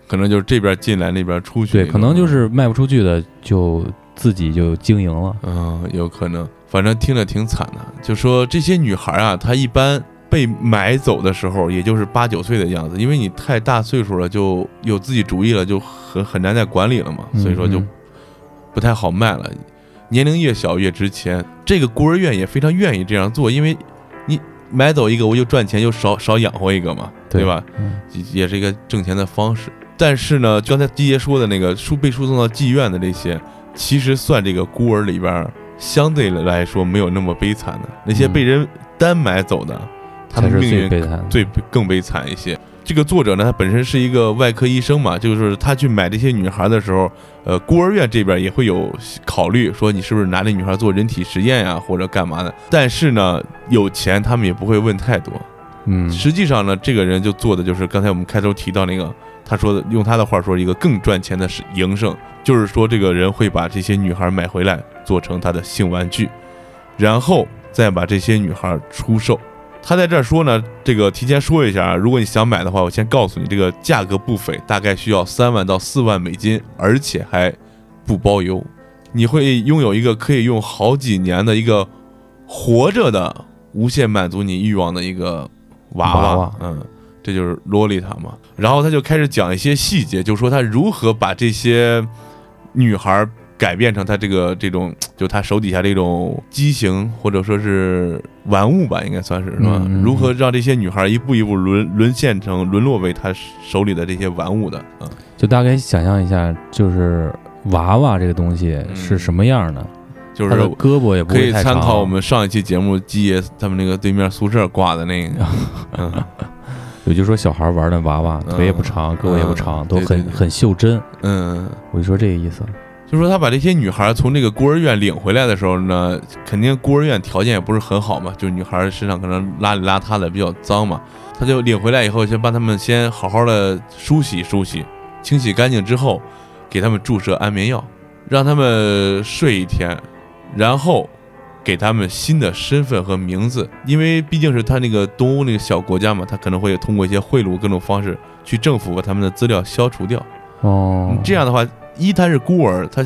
可能就是这边进来那边出去对，可能就是卖不出去的就自己就经营了。嗯，有可能，反正听着挺惨的。就说这些女孩啊，她一般被买走的时候，也就是八九岁的样子，因为你太大岁数了，就有自己主意了，就很很难再管理了嘛，所以说就嗯不太好卖了。年龄越小越值钱，这个孤儿院也非常愿意这样做，因为你买走一个，我就赚钱，就少少养活一个嘛，对对吧？嗯也也是一个挣钱的方式。但是呢，刚才季爷说的那个输被输送到妓院的这些，其实算这个孤儿里边儿相对来说没有那么悲惨的。那些嗯被人单买走的，他们是们命运最悲惨。最更悲惨一些。这个作者呢，他本身是一个外科医生嘛，就是他去买这些女孩的时候，呃，孤儿院这边也会有考虑，说你是不是拿这女孩做人体实验呀、或者干嘛的。但是呢，有钱他们也不会问太多。嗯，实际上呢，这个人就做的就是刚才我们开头提到那个，他说的用他的话说，一个更赚钱的是营生，就是说这个人会把这些女孩买回来做成他的性玩具，然后再把这些女孩出售。他在这儿说呢，这个提前说一下啊，如果你想买的话，我先告诉你，这个价格不菲，大概需要三万到四万美金，而且还不包邮。你会拥有一个可以用好几年的一个活着的、无限满足你欲望的一个娃娃娃嗯，这就是洛丽塔嘛。然后他就开始讲一些细节，就说他如何把这些女孩改变成他这个这种，就他手底下这种畸形或者说是玩物吧，应该算是是吧？嗯嗯嗯如何让这些女孩一步一步沦沦陷成沦落为他手里的这些玩物的？嗯，就大概想象一下，就是娃娃这个东西是什么样的，就是胳膊也不可以。参考我们上一期节目基爷他们那个对面宿舍挂的那个，嗯也就是说，小孩玩的娃娃嗯腿也不长，胳膊也不长，嗯都很很袖珍。嗯。我就说这个意思。就说他把这些女孩从这个孤儿院领回来的时候呢，肯定孤儿院条件也不是很好嘛，就是女孩身上可能邋里邋遢的，比较脏嘛。他就领回来以后，先帮他们先好好的梳洗梳洗，清洗干净之后，给他们注射安眠药，让他们睡一天，然后给他们新的身份和名字，因为毕竟是他那个东欧那个小国家嘛，他可能会通过一些贿赂各种方式去政府把他们的资料消除掉。哦，这样的话，一他是孤儿，他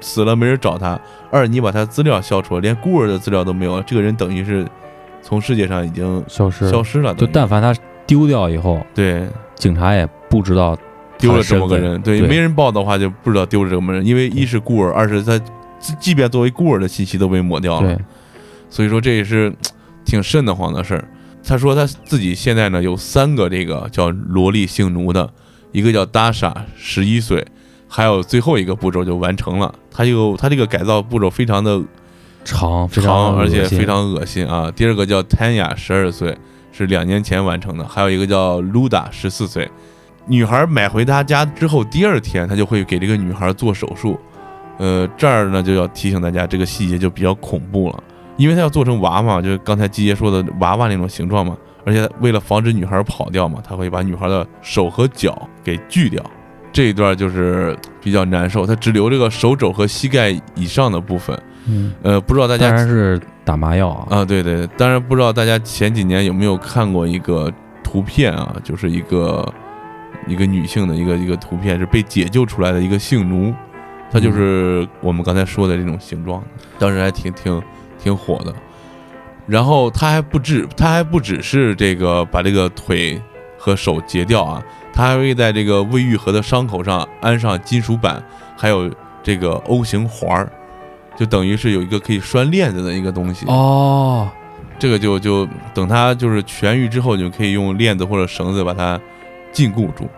死了没人找他；二你把他资料消除了，连孤儿的资料都没有了，这个人等于是从世界上已经消失，消失了。就但凡他丢掉以后，对警察也不知道丢了这么个人，对，对没人报的话就不知道丢了这么人，因为一是孤儿，二是他即即便作为孤儿的信息都被抹掉了，，所以说这也是挺瘆得慌的事儿。他说他自己现在呢有三个这个叫萝莉性奴的，一个叫达莎，十一岁，还有最后一个步骤就完成了。他就他这个改造步骤非常的长非长，常而且非常恶心啊。第二个叫 Tanya，十二岁，是两年前完成的，还有一个叫 Luda，十四岁。女孩买回他家之后，第二天他就会给这个女孩做手术。呃，这儿呢就要提醒大家，这个细节就比较恐怖了，因为他要做成娃娃，就是刚才季爷说的娃娃那种形状嘛。而且为了防止女孩跑掉嘛，他会把女孩的手和脚给锯掉。这一段就是比较难受，他只留这个手肘和膝盖以上的部分。嗯，呃，不知道大家当然是打麻药啊，啊，对对，当然不知道大家前几年有没有看过一个图片啊，就是一个一个女性的一个一个图片，是被解救出来的一个性奴，她就是我们刚才说的这种形状，当时还挺挺挺火的。然后他还不止，他还不只是这个把这个腿和手截掉啊，他还会在这个未愈合的伤口上安上金属板，还有这个 O 型环儿，就等于是有一个可以拴链子的一个东西。哦，这个就就等它就是痊愈之后，就可以用链子或者绳子把它禁锢住，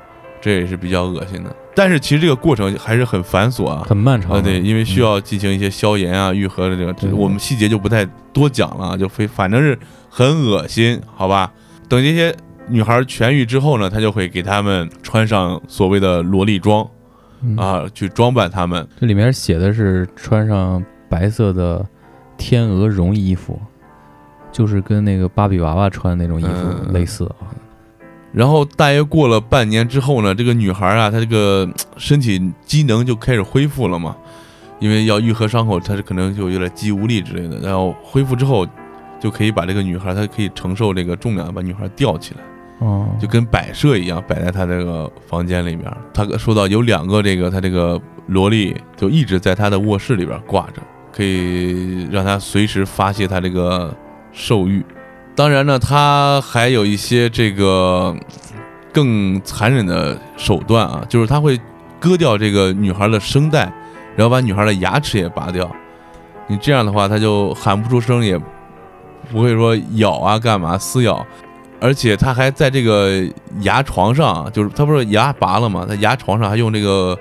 这也是比较恶心的。但是其实这个过程还是很繁琐啊，很漫长啊，的，对，因为需要进行一些消炎啊、愈合的这个，这我们细节就不太多讲了啊，就非反正是很恶心，好吧？等这些女孩痊愈之后呢，他就会给她们穿上所谓的萝莉装嗯，啊，去装扮她们。这里面写的是穿上白色的天鹅绒衣服，就是跟那个芭比娃娃穿的那种衣服嗯类似啊。然后大约过了半年之后呢，这个女孩啊，她这个身体机能就开始恢复了嘛，因为要愈合伤口，她是可能就有点肌无力之类的。然后恢复之后，就可以把这个女孩，她可以承受这个重量，把女孩吊起来，哦，就跟摆设一样，摆在他这个房间里面。他说到有两个这个他这个萝莉就一直在他的卧室里边挂着，可以让他随时发泄他这个兽欲。当然呢，他还有一些这个更残忍的手段啊，就是他会割掉这个女孩的声带，然后把女孩的牙齿也拔掉。你这样的话，他就喊不出声，也不会说咬啊干嘛撕咬，而且他还在这个牙床上啊，就是他不是牙拔了吗？他牙床上还用这个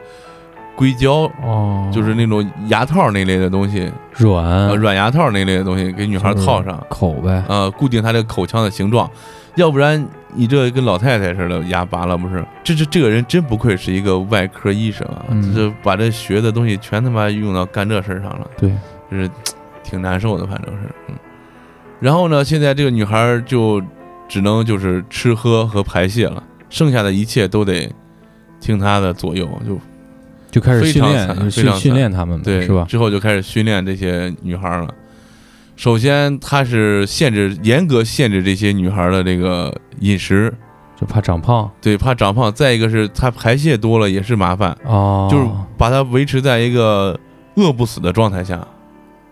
硅胶，哦，就是那种牙套那类的东西，软呃，软牙套那类的东西给女孩套上。口呗。呃，固定她这个口腔的形状，要不然你这跟老太太似的，牙拔了不是？这这这个人真不愧是一个外科医生啊，嗯这把这学的东西全他妈用到干这事儿上了，对，就是挺难受的，反正是，嗯。然后呢，现在这个女孩就只能就是吃喝和排泄了，剩下的一切都得听他的左右，就就开始训练，训练他们，对，是吧？之后就开始训练这些女孩了。首先，他是限制严格限制这些女孩的这个饮食，就怕长胖对，怕长胖。再一个是她排泄多了也是麻烦，哦，就是把她维持在一个饿不死的状态下，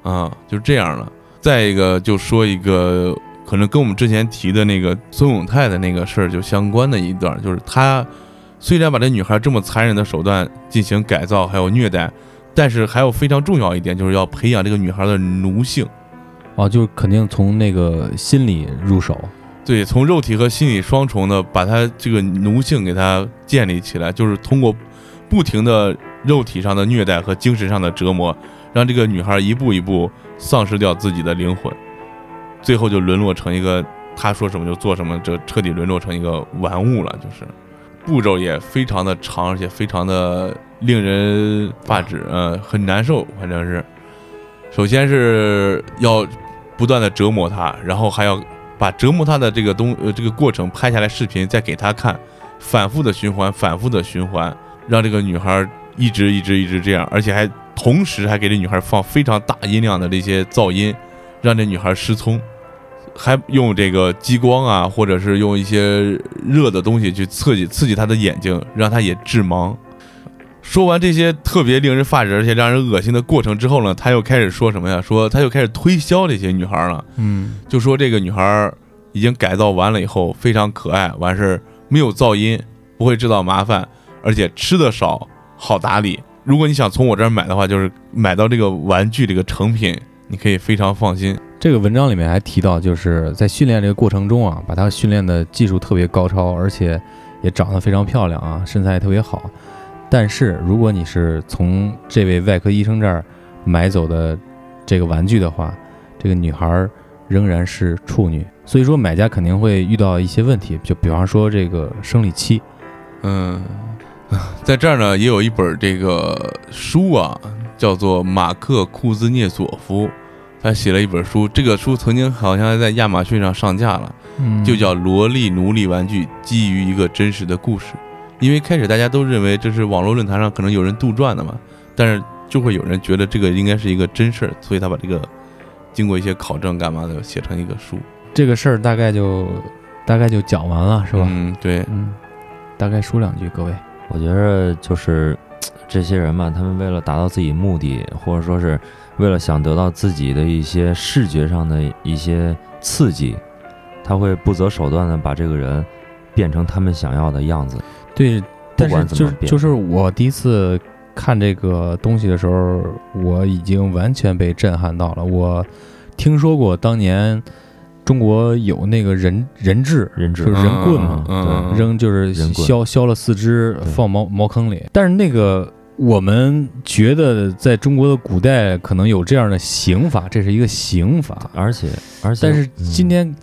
啊，就是这样了。再一个就说一个可能跟我们之前提的那个孙永泰的那个事儿就相关的一段，就是他虽然把这女孩这么残忍的手段进行改造还有虐待，但是还有非常重要一点，就是要培养这个女孩的奴性。哦，就是肯定从那个心理入手，对，从肉体和心理双重的把她这个奴性给她建立起来，就是通过不停的肉体上的虐待和精神上的折磨，让这个女孩一步一步丧失掉自己的灵魂，最后就沦落成一个他说什么就做什么，这彻底沦落成一个玩物了，就是步骤也非常的长，而且非常的令人发指，呃，很难受，反正是，首先是要不断的折磨他，然后还要把折磨他的这个东呃这个过程拍下来视频，再给他看，反复的循环，反复的循环，让这个女孩一直一直一直这样，而且还同时还给这女孩放非常大音量的这些噪音，让这女孩失聪，还用这个激光啊，或者是用一些热的东西去刺激刺激她的眼睛，让她也致盲。说完这些特别令人发指而且让人恶心的过程之后呢，他又开始说什么呀？说他又开始推销这些女孩了。嗯就说这个女孩儿已经改造完了以后非常可爱，完事儿没有噪音，不会制造麻烦，而且吃的少，好打理。如果你想从我这儿买的话，就是买到这个玩具这个成品，你可以非常放心。这个文章里面还提到，就是在训练这个过程中啊，把她训练的技术特别高超，而且也长得非常漂亮啊，身材也特别好。但是如果你是从这位外科医生这儿买走的这个玩具的话，这个女孩儿仍然是处女，所以说买家肯定会遇到一些问题，就比方说这个生理期。嗯，在这儿呢也有一本这个书啊，叫做马克库兹涅佐夫，他写了一本书，这个书曾经好像在亚马逊上上架了。嗯就叫《萝莉奴隶玩具》，基于一个真实的故事。因为开始大家都认为这是网络论坛上可能有人杜撰的嘛，但是就会有人觉得这个应该是一个真事儿，所以他把这个经过一些考证干嘛的写成一个书，这个事儿大概就大概就讲完了，是吧？嗯，对，嗯，大概说两句，各位。我觉得就是这些人嘛，他们为了达到自己目的，或者说是为了想得到自己的一些视觉上的一些刺激，他会不择手段的把这个人变成他们想要的样子。对，但是就是就是我第一次看这个东西的时候，我已经完全被震撼到了。我听说过当年中国有那个人人质，人质就是人棍嘛，嗯嗯对，扔就是削削了四肢放茅茅坑里。但是那个我们觉得在中国的古代可能有这样的刑法，这是一个刑法。而且而且，但是嗯今天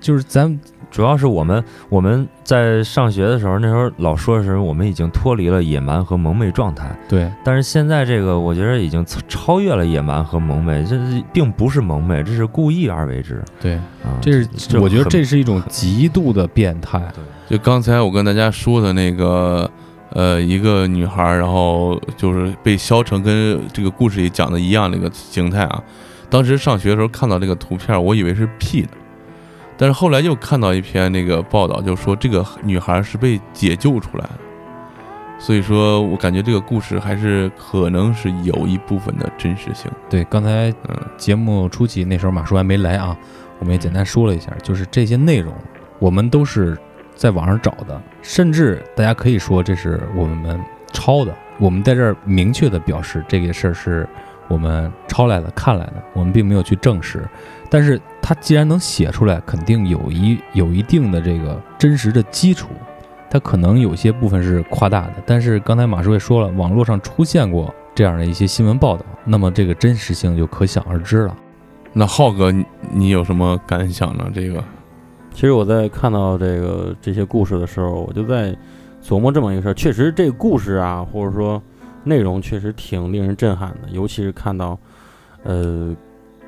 就是咱主要是我们我们在上学的时候，那时候老说的是我们已经脱离了野蛮和蒙昧状态，对但是现在这个我觉得已经超超越了野蛮和蒙昧，这并不是蒙昧，这是故意而为之对，啊！这是这我觉得这是一种极度的变态。对就刚才我跟大家说的那个，呃，一个女孩，然后就是被削成跟这个故事里讲的一样那个形态啊。当时上学的时候看到这个图片，我以为是 P 的，但是后来又看到一篇那个报道，就说这个女孩是被解救出来的。所以说我感觉这个故事还是可能是有一部分的真实性。对，刚才嗯节目初期那时候马叔还没来啊，我们也简单说了一下，就是这些内容我们都是在网上找的，甚至大家可以说这是我们抄的。我们在这儿明确的表示这个事儿是我们抄来的、看来的，我们并没有去证实。但是它既然能写出来，肯定有一有一定的这个真实的基础。它可能有些部分是夸大的，但是刚才马叔也说了，网络上出现过这样的一些新闻报道，那么这个真实性就可想而知了。那浩哥，你有什么感想呢？这个，其实我在看到这个这些故事的时候，我就在琢磨这么一个事儿。确实，这个故事啊，或者说内容，确实挺令人震撼的。尤其是看到，呃，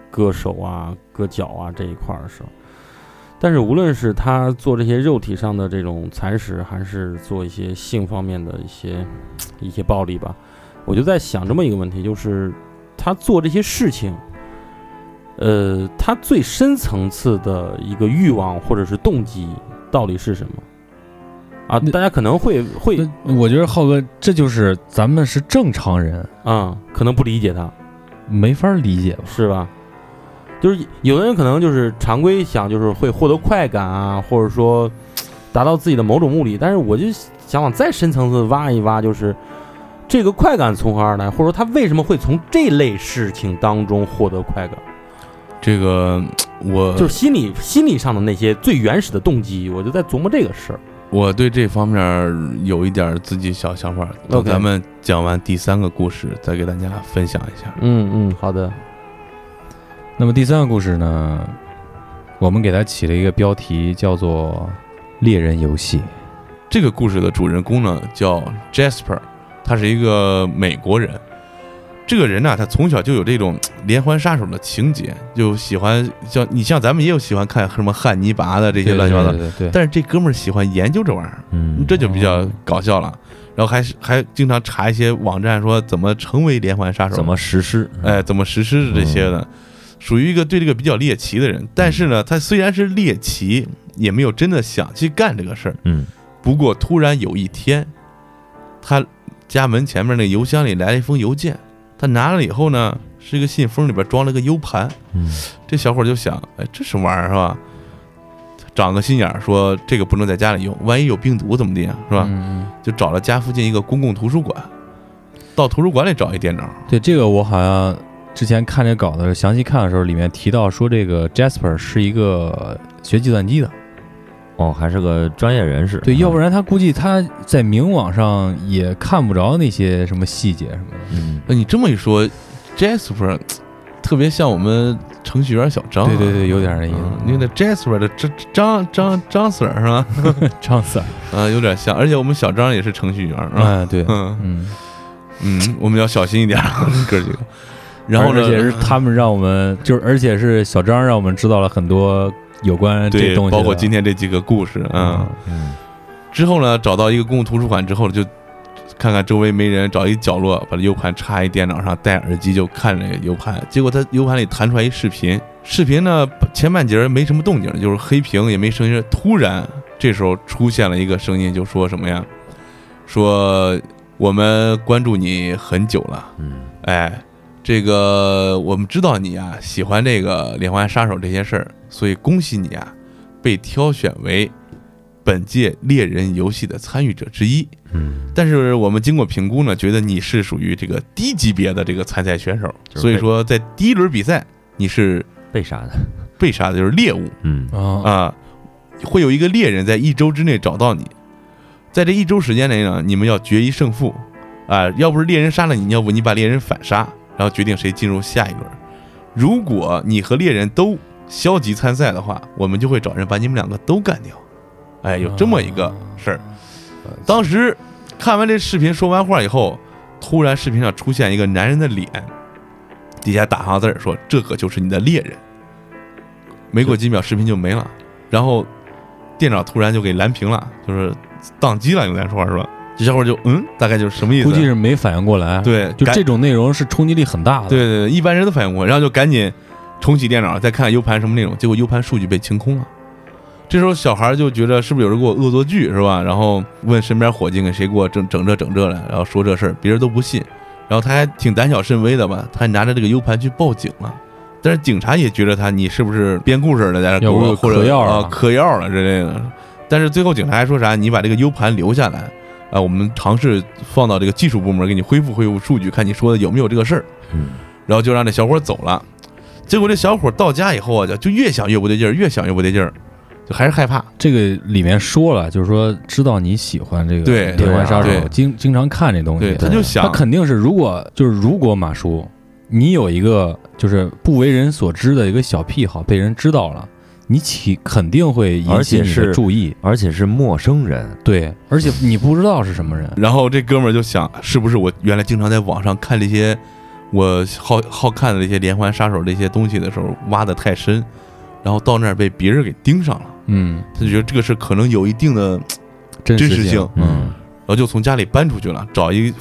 割手啊、割脚啊这一块的时候。但是，无论是他做这些肉体上的这种蚕食，还是做一些性方面的一些一些暴力吧，我就在想这么一个问题，就是他做这些事情，呃，他最深层次的一个欲望或者是动机到底是什么？啊，大家可能会会我觉得浩哥，这就是咱们是正常人，啊、可能不理解他，没法理解吧？是吧？就是有的人可能就是常规想就是会获得快感啊，或者说达到自己的某种目的，但是我就想往再深层次挖一挖，就是这个快感从何而来，或者说他为什么会从这类事情当中获得快感？这个我就是心理心理上的那些最原始的动机，我就在琢磨这个事儿。我对这方面有一点自己小想法，等咱们讲完第三个故事再给大家分享一下。嗯嗯，好的。那么第三个故事呢，我们给它起了一个标题，叫做《猎人游戏》。这个故事的主人公呢叫 Jasper，他是一个美国人。这个人呢，他从小就有这种 连环杀手的情节，就喜欢像你像咱们也有喜欢看什么汉尼拔的这些乱七八糟对，对对对，但是这哥们儿喜欢研究这玩意儿，嗯这就比较搞笑了。然后还是还经常查一些网站说怎么成为连环杀手，怎么实施？哎怎么实施这些的，属于一个对这个比较猎奇的人。但是呢，他虽然是猎奇，也没有真的想去干这个事儿。嗯不过突然有一天，他家门前面那邮箱里来了一封邮件，他拿了以后呢，是一个信封，里边装了个 U 盘。嗯这小伙就想，哎，这什么玩意儿是吧？长个心眼儿，说这个不能在家里用，万一有病毒怎么的呀，是吧？嗯，就找了家附近一个公共图书馆，到图书馆里找一电脑。对这个我好像之前看这稿子详细看的时候，里面提到说这个 Jasper 是一个学计算机的，哦，还是个专业人士。对，要不然然他估计他在明网上也看不着那些什么细节什么的。嗯那你这么一说，Jasper 特别像我们程序员小张、啊。对对对，有点那意嗯，思。那个 Jasper 的张张张张 Sir 是吧？张 Sir，啊，有点像，而且我们小张也是程序员，是吧？哎，对，嗯嗯，嗯，我们要小心一点，哥几个。然后呢，而且是他们让我们，就是而且是小张让我们知道了很多有关这，东西，包括今天这几个故事，嗯。嗯之后呢，找到一个公共图书馆之后，就看看周围没人，找一个角落，把这 U 盘插一电脑上，戴耳机就看这个 U 盘。结果他 U 盘里弹出来一视频，视频呢前半截儿没什么动静，就是黑屏也没声音。突然这时候出现了一个声音，就说什么呀？说我们关注你很久了，嗯哎，这个我们知道你啊喜欢这个连环杀手这些事儿，所以恭喜你啊，被挑选为本届猎人游戏的参与者之一。嗯但是我们经过评估呢，觉得你是属于这个低级别的这个参赛选手，所以说在第一轮比赛你是 被杀的。被杀的，就是猎物嗯啊，啊，会有一个猎人在一周之内找到你，在这一周时间内呢，你们要决一胜负啊，要不是猎人杀了你，要不你把猎人反杀，然后决定谁进入下一轮。如果你和猎人都消极参赛的话，我们就会找人把你们两个都干掉。哎，有这么一个事儿。当时看完这视频说完话以后，突然视频上出现一个男人的脸，底下打上字儿说：“这个就是你的猎人。”没过几秒，视频就没了，然后电脑突然就给蓝屏了，就是宕机了，用咱说话是吧？这小伙就嗯，大概就是什么意思？估计是没反应过来。，对，就这种内容是冲击力很大的。对对对，一般人都反应不过来，然后就赶紧重启电脑，再看看 U 盘什么内容，结果 U 盘数据被清空了。这时候小孩就觉得是不是有人给我恶作剧是吧？然后问身边伙计给谁给我整整这整这来，然后说这事儿，别人都不信。然后他还挺胆小慎微的吧，他还拿着这个 U 盘去报警了。但是警察也觉得他你是不是编故事的在这给我或者嗑药了啊嗑药了之类的。但是最后警察还说啥？你把这个 U 盘留下来啊，我们尝试放到这个技术部门给你恢复恢复数据，看你说的有没有这个事儿。嗯然后就让这小伙走了。结果这小伙到家以后啊，就就越想越不对劲儿，越想越不对劲儿，就还是害怕。这个里面说了，就是说知道你喜欢这个对连环杀对手，经经常看这东对，西，他就想他肯定是如果就是如果马叔你有一个就是不为人所知的一个小癖好被人知道了，你起肯定会引起你的注意，而且是陌生人。对，而且你不知道是什么人，然后这哥们儿就想，是不是我原来经常在网上看这些我好好看的那些连环杀手这些东西的时候挖的太深，然后到那儿被别人给盯上了，嗯，他就觉得这个事可能有一定的，真实真实性嗯，然后就从家里搬出去了，找一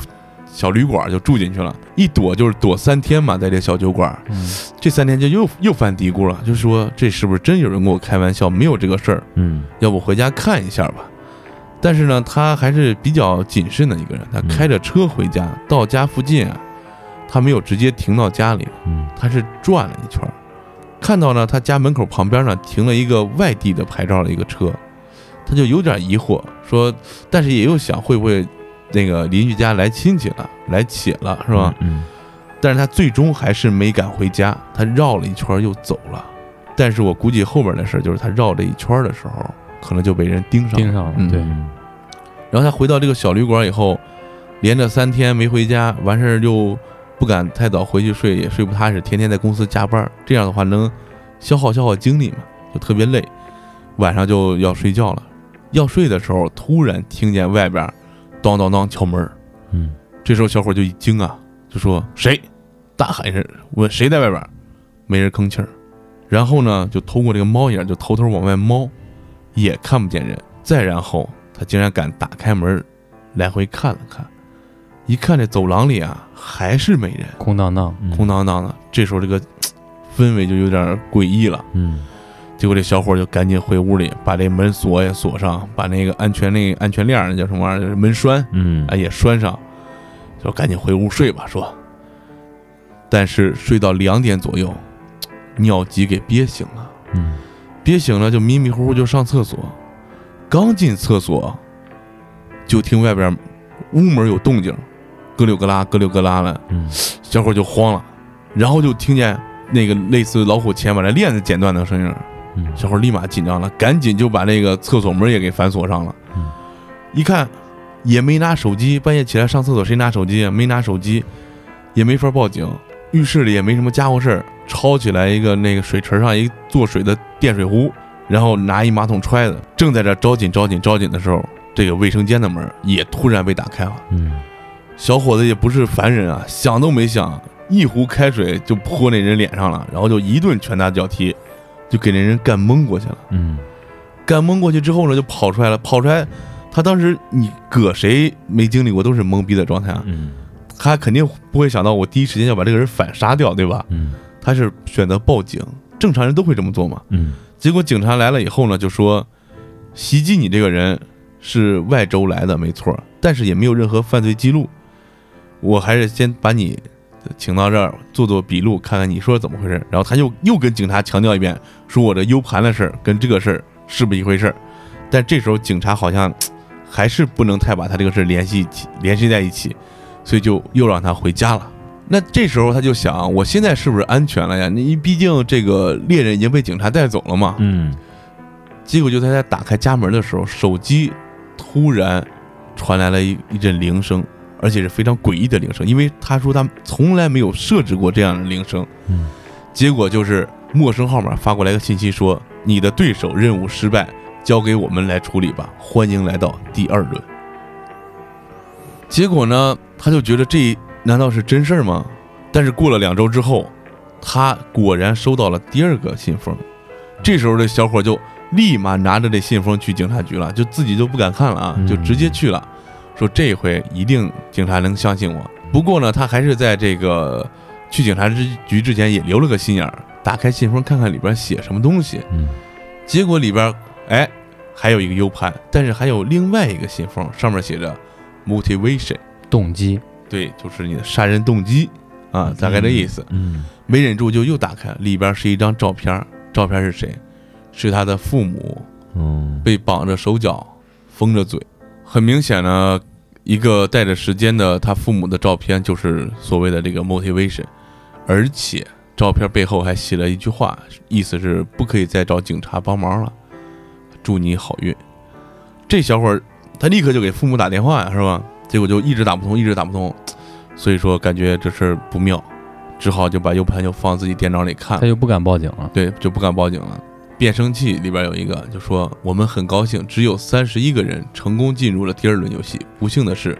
小旅馆就住进去了，一躲就是躲三天嘛，在这小酒馆。嗯这三天就又又犯嘀咕了，就说这是不是真有人跟我开玩笑？没有这个事儿，嗯要不回家看一下吧。但是呢，他还是比较谨慎的一个人。他开着车回家，到家附近啊，他没有直接停到家里，嗯他是转了一圈儿，看到呢他家门口旁边呢停了一个外地的牌照的一个车，他就有点疑惑，说，但是也又想会不会那个邻居家来亲戚了，来且了，是吧？？嗯但是他最终还是没敢回家，他绕了一圈又走了。但是我估计后边的事儿就是他绕这一圈的时候，可能就被人盯上了。盯上了，嗯对，嗯然后他回到这个小旅馆以后，连着三天没回家，完事儿就不敢太早回去睡，也睡不踏实，天天在公司加班。这样的话能消耗消耗精力嘛，就特别累。晚上就要睡觉了，要睡的时候突然听见外边当当当敲门，嗯这时候小伙就一惊啊，就说谁？大喊一声，问谁在外边，没人吭气儿。然后呢，就通过这个猫眼就偷偷往外猫，也看不见人。再然后，他竟然敢打开门，来回看了看，一看这走廊里啊还是没人，空荡荡，空荡荡的。这时候这个氛围就有点诡异了。嗯。结果这小伙就赶紧回屋里，把这门锁也锁上，把那个安全那个安全链儿那叫什么玩意儿，门栓嗯。哎也拴上，就赶紧回屋睡吧。说，但是睡到两点左右，尿急给憋醒了，嗯。憋醒了就迷迷糊糊就上厕所，刚进厕所，就听外边屋门有动静，咯溜咯啦咯溜咯啦了，嗯小伙儿就慌了，然后就听见那个类似老虎钳把这链子剪断的声音。嗯小伙立马紧张了，赶紧就把那个厕所门也给反锁上了。嗯一看也没拿手机，半夜起来上厕所谁拿手机啊？没拿手机，也没法报警。浴室里也没什么家伙事儿，抄起来一个那个水池上一做水的电水壶，然后拿一马桶揣子，正在这招紧招紧招紧的时候，这个卫生间的门也突然被打开了。嗯小伙子也不是凡人啊，想都没想，一壶开水就泼那人脸上了，然后就一顿拳打脚踢，就给那人干蒙过去了。嗯干蒙过去之后呢，就跑出来了。跑出来，他当时你搁谁没经历过都是懵逼的状态啊。嗯他肯定不会想到我第一时间要把这个人反杀掉，对吧？嗯他是选择报警，正常人都会这么做嘛。嗯结果警察来了以后呢，就说袭击你这个人是外州来的，没错，但是也没有任何犯罪记录。我还是先把你请到这儿做做笔录，看看你说怎么回事。然后他又又跟警察强调一遍，说我的 U 盘的事儿跟这个事儿是不是一回事儿？但这时候警察好像还是不能太把他这个事儿联系起联系在一起，所以就又让他回家了。那这时候他就想，我现在是不是安全了呀？你毕竟这个猎人已经被警察带走了嘛。嗯结果就在他打开家门的时候，手机突然传来了一一阵铃声，而且是非常诡异的铃声，因为他说他从来没有设置过这样的铃声。嗯结果就是陌生号码发过来个信息说：“你的对手任务失败，交给我们来处理吧，欢迎来到第二轮。”结果呢，他就觉得这难道是真事儿吗？但是过了两周之后，他果然收到了第二个信封。这时候这小伙就立马拿着这信封去警察局了，就自己就不敢看了啊，嗯就直接去了，说这回一定警察能相信我。不过呢，他还是在这个去警察之局之前也留了个心眼儿，打开信封看看里边写什么东西。嗯结果里边哎还有一个 U 盘，但是还有另外一个信封，上面写着 motivation，动机，对，就是你的杀人动机啊，大概这意思。嗯没忍住就又打开，里边是一张照片儿，照片是谁？是他的父母嗯被绑着手脚，封着嘴。很明显呢，一个带着时间的他父母的照片，就是所谓的这个 motivation，而且照片背后还写了一句话，意思是不可以再找警察帮忙了，祝你好运。这小伙儿他立刻就给父母打电话呀，是吧？结果就一直打不通，一直打不通，所以说感觉这事儿不妙，只好就把 U 盘就放自己电脑里看他。就不敢报警了。对，就不敢报警了。变声器里边有一个就说：“我们很高兴，只有三十一个人成功进入了第二轮游戏。不幸的是，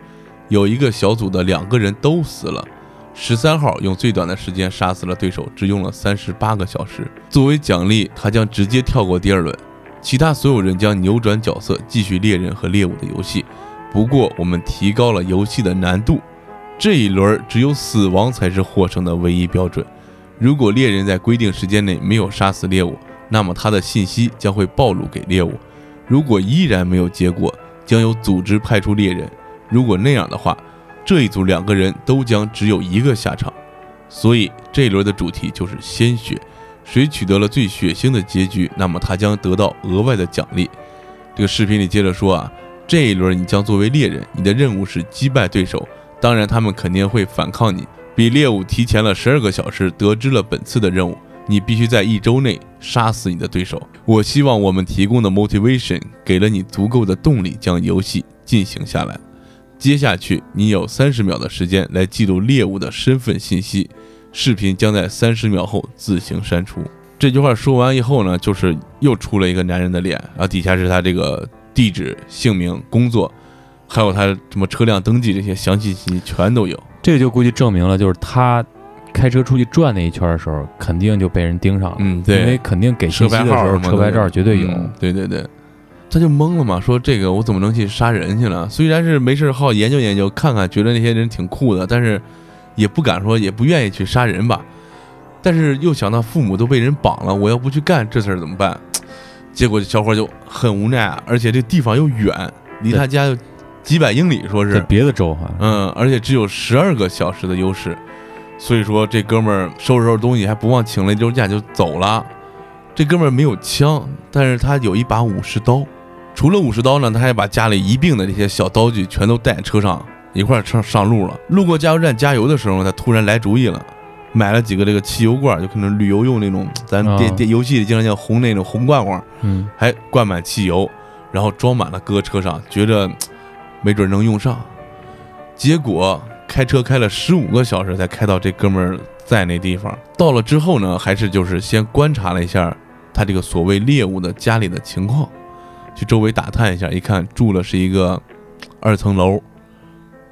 有一个小组的两个人都死了。十三号用最短的时间杀死了对手，只用了三十八个小时。作为奖励，他将直接跳过第二轮，其他所有人将扭转角色，继续猎人和猎物的游戏。不过，我们提高了游戏的难度，这一轮只有死亡才是获胜的唯一标准。如果猎人在规定时间内没有杀死猎物，那么他的信息将会暴露给猎物。如果依然没有结果，将由组织派出猎人。如果那样的话，这一组两个人都将只有一个下场。所以这一轮的主题就是鲜血，谁取得了最血腥的结局，那么他将得到额外的奖励。这个视频里接着说啊，这一轮你将作为猎人，你的任务是击败对手，当然他们肯定会反抗你。比猎物提前了十二个小时得知了本次的任务，你必须在一周内杀死你的对手。我希望我们提供的 motivation 给了你足够的动力，将游戏进行下来。接下去，你有三十秒的时间来记录猎物的身份信息，视频将在三十秒后自行删除。这句话说完以后呢，就是又出了一个男人的脸，然后底下是他这个地址、姓名、工作，还有他什么车辆登记这些详细信息全都有。这就估计证明了，就是他开车出去转那一圈的时候，肯定就被人盯上了。嗯，因为，肯定给信息车牌的时候，号什么的车牌照绝对有。嗯对对对，他就懵了嘛，说这个我怎么能去杀人去了？虽然是没事好研究研究看看，觉得那些人挺酷的，但是也不敢说，也不愿意去杀人吧。但是又想到父母都被人绑了，我要不去干这事儿怎么办？结果这小伙就很无奈啊，而且这地方又远，离他家有几百英里，说在是，别的州哈，嗯，而且只有十二个小时的优势，所以说这哥们儿收拾收拾东西，还不忘请了一周假就走了。这哥们儿没有枪，但是他有一把武士刀。除了武士刀呢，他还把家里一并的这些小刀具全都带车上一块儿上上路了。路过加油站加油的时候，他突然来主意了，买了几个这个汽油罐，就可能旅游用那种，咱电啊电游戏里经常叫红那种红罐罐，嗯，还灌满汽油，然后装满了搁车上，觉着没准能用上。结果开车开了十五个小时才开到这哥们儿在那地方。到了之后呢，还是就是先观察了一下他这个所谓猎物的家里的情况，去周围打探一下，一看住的是一个二层楼，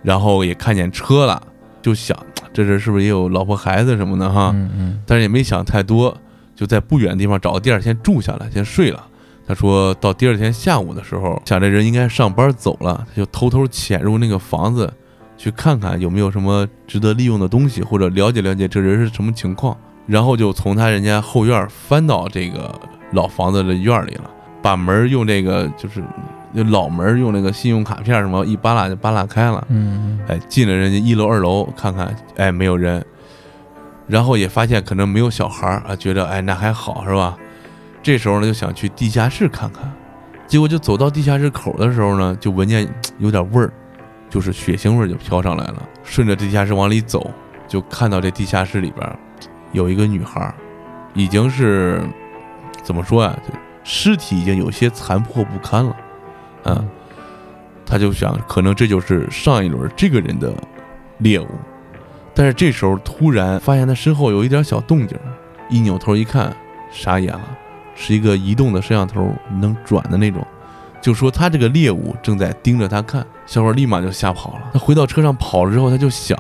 然后也看见车了，就想这人是不是也有老婆孩子什么的哈？嗯嗯但是也没想太多，就在不远的地方找个地儿先住下来，先睡了。他说到第二天下午的时候，想这人应该上班走了，他就偷偷潜入那个房子，去看看有没有什么值得利用的东西，或者了解了解这人是什么情况。然后就从他人家后院翻到这个老房子的院里了，把门用这个就是老门用那个信用卡片什么一扒拉就扒拉开了。嗯哎，进了人家一楼、二楼看看，哎，没有人，然后也发现可能没有小孩儿啊，觉得哎那还好是吧？这时候呢就想去地下室看看，结果就走到地下室口的时候呢，就闻见有点味儿，就是血腥味儿就飘上来了。顺着地下室往里走，就看到这地下室里边儿有一个女孩儿，已经是怎么说呀？就尸体已经有些残破不堪了，嗯。他就想，可能这就是上一轮这个人的猎物。但是这时候突然发现他身后有一点小动静，一扭头一看，傻眼了，是一个移动的摄像头，能转的那种。就说他这个猎物正在盯着他看，小伙立马就吓跑了。他回到车上跑了之后，他就想，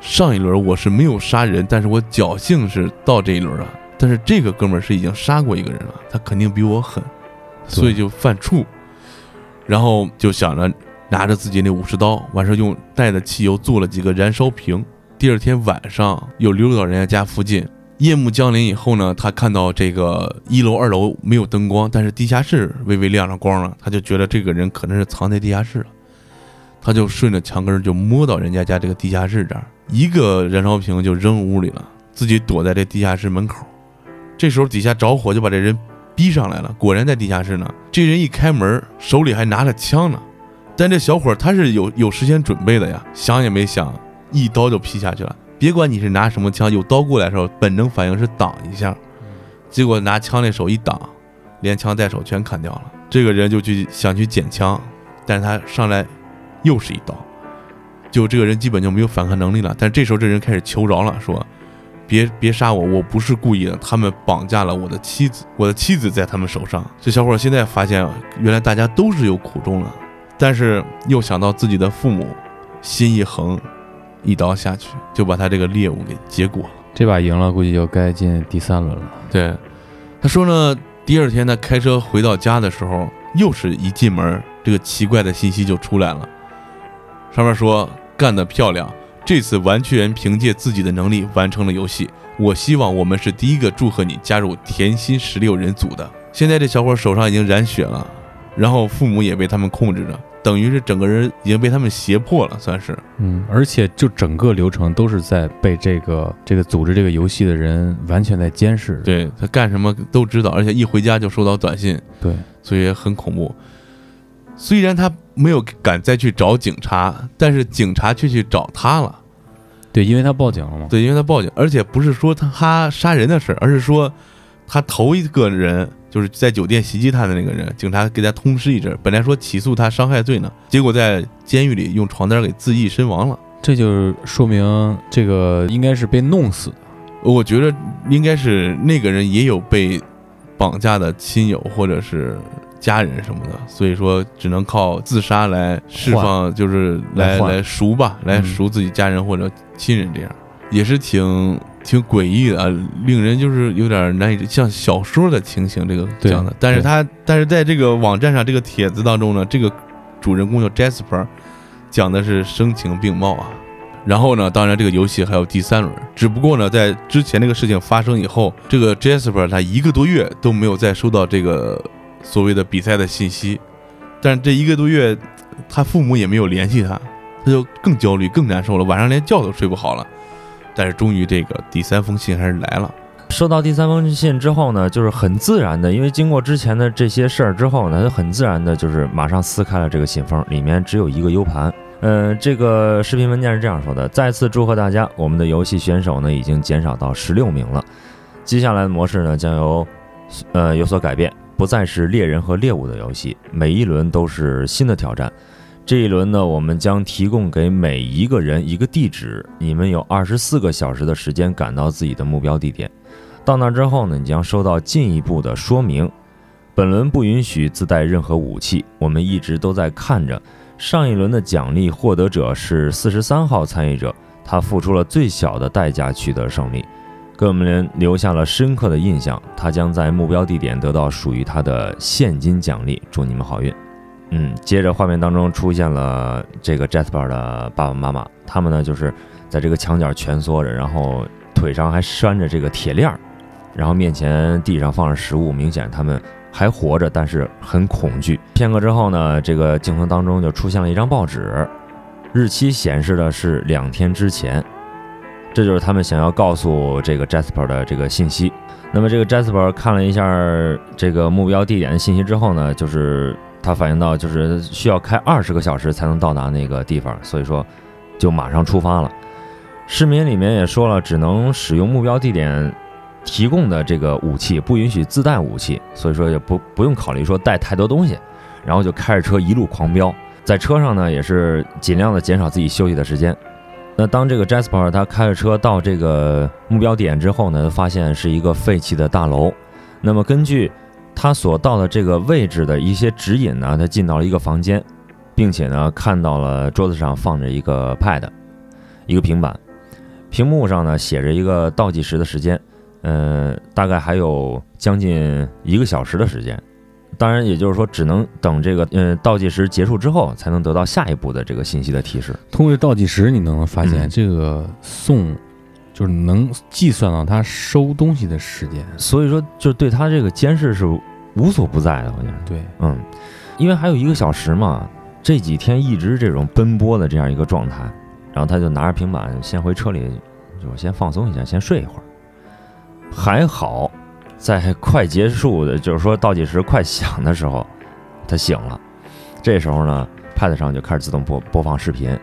上一轮我是没有杀人，但是我侥幸是到这一轮了。但是这个哥们儿是已经杀过一个人了，他肯定比我狠，所以就犯怵。然后就想着拿着自己那武士刀，完事儿用带的汽油做了几个燃烧瓶。第二天晚上又溜到人家家附近，夜幕降临以后呢，他看到这个一楼、二楼没有灯光，但是地下室微微亮着光了，他就觉得这个人可能是藏在地下室了。他就顺着墙根就摸到人家家这个地下室这儿，一个燃烧瓶就扔屋里了，自己躲在这地下室门口。这时候底下着火，就把这人逼上来了，果然在地下室呢。这人一开门，手里还拿着枪呢。但这小伙他是有有事先准备的呀，想也没想，一刀就劈下去了。别管你是拿什么枪，有刀过来的时候，本能反应是挡一下，结果拿枪那手一挡，连枪带手全砍掉了。这个人就去想去捡枪，但是他上来又是一刀，就这个人基本就没有反抗能力了。但这时候这人开始求饶了，说。别别杀我，我不是故意的。他们绑架了我的妻子，我的妻子在他们手上。这小伙现在发现，原来大家都是有苦衷了，但是又想到自己的父母，心一横，一刀下去就把他这个猎物给结果了。这把赢了，估计就该进第三轮了。对，他说呢，第二天他开车回到家的时候，又是一进门，这个奇怪的信息就出来了，上面说干得漂亮。这次玩具人凭借自己的能力完成了游戏。我希望我们是第一个祝贺你加入甜心十六人组的。现在这小伙手上已经染血了，然后父母也被他们控制着，等于是整个人已经被他们胁迫了，算是。嗯，而且就整个流程都是在被这个这个组织这个游戏的人完全在监视。对他干什么都知道，而且一回家就收到短信，对，所以很恐怖。虽然他没有敢再去找警察，但是警察却去找他了。对，因为他报警了嘛。对，因为他报警，而且不是说他他杀人的事儿，而是说他头一个人就是在酒店袭击他的那个人，警察给他通知一阵，本来说起诉他伤害罪呢，结果在监狱里用床单给自缢身亡了。这就是说明这个应该是被弄死的。我觉得应该是那个人也有被绑架的亲友或者是家人什么的，所以说只能靠自杀来释放，就是来来赎吧，来嗯赎自己家人或者亲人这样。也是挺挺诡异的啊，令人就是有点难以像小说的情形这个讲的。但是他但是在这个网站上这个帖子当中呢，这个主人公叫 Jasper，讲的是声情并茂啊。然后呢，当然这个游戏还有第三轮，只不过呢，在之前那个事情发生以后，这个 Jasper 他一个多月都没有再收到这个所谓的比赛的信息，但是这一个多月，他父母也没有联系他，他就更焦虑、更难受了，晚上连觉都睡不好了。但是终于这个第三封信还是来了，收到第三封信之后呢，就是很自然的，因为经过之前的这些事儿之后呢，就很自然的，就是马上撕开了这个信封，里面只有一个 U 盘。呃，这个视频文件是这样说的：再次祝贺大家，我们的游戏选手呢已经减少到十六名了。接下来的模式呢将由呃有所改变，不再是猎人和猎物的游戏，每一轮都是新的挑战。这一轮呢，我们将提供给每一个人一个地址，你们有二十四个小时的时间赶到自己的目标地点。到那之后呢，你将收到进一步的说明。本轮不允许自带任何武器，我们一直都在看着。上一轮的奖励获得者是四十三号参与者，他付出了最小的代价取得胜利，给我们留下了深刻的印象。他将在目标地点得到属于他的现金奖励。祝你们好运！嗯，接着画面当中出现了这个 Jasper 的爸爸妈妈，他们呢就是在这个墙角蜷缩着，然后腿上还拴着这个铁链儿，然后面前地上放着食物，明显他们还活着，但是很恐惧。片刻之后呢，这个镜头当中就出现了一张报纸，日期显示的是两天之前，这就是他们想要告诉这个 Jasper 的这个信息。那么这个 Jasper 看了一下这个目标地点的信息之后呢，就是他反映到就是需要开二十个小时才能到达那个地方，所以说就马上出发了。市民里面也说了，只能使用目标地点提供的这个武器，不允许自带武器，所以说也不不用考虑说带太多东西，然后就开着车一路狂飙，在车上呢也是尽量的减少自己休息的时间。那当这个 Jasper 他开着车到这个目标点之后呢，发现是一个废弃的大楼。那么根据他所到的这个位置的一些指引呢，他进到了一个房间，并且呢看到了桌子上放着一个 Pad，一个平板，屏幕上呢写着一个倒计时的时间，呃，大概还有将近一个小时的时间。当然，也就是说，只能等这个嗯倒计时结束之后，才能得到下一步的这个信息的提示。通过倒计时，你能发现嗯这个送就是能计算到他收东西的时间。所以说，就对他这个监视是无所不在的，我觉得。对，嗯，因为还有一个小时嘛，这几天一直这种奔波的这样一个状态，然后他就拿着平板先回车里，就先放松一下，先睡一会儿。还好，在快结束的，就是说倒计时快响的时候，他醒了。这时候呢，Pad 上就开始自动播播放视频，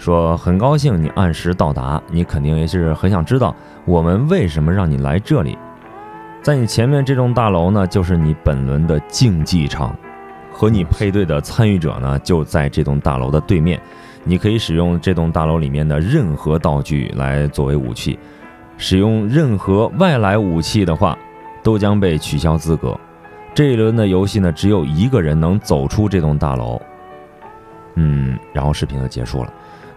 说很高兴你按时到达，你肯定也是很想知道我们为什么让你来这里。在你前面这栋大楼呢，就是你本轮的竞技场，和你配对的参与者呢就在这栋大楼的对面。你可以使用这栋大楼里面的任何道具来作为武器，使用任何外来武器的话，都将被取消资格。这一轮的游戏呢，只有一个人能走出这栋大楼。嗯，然后视频就结束了。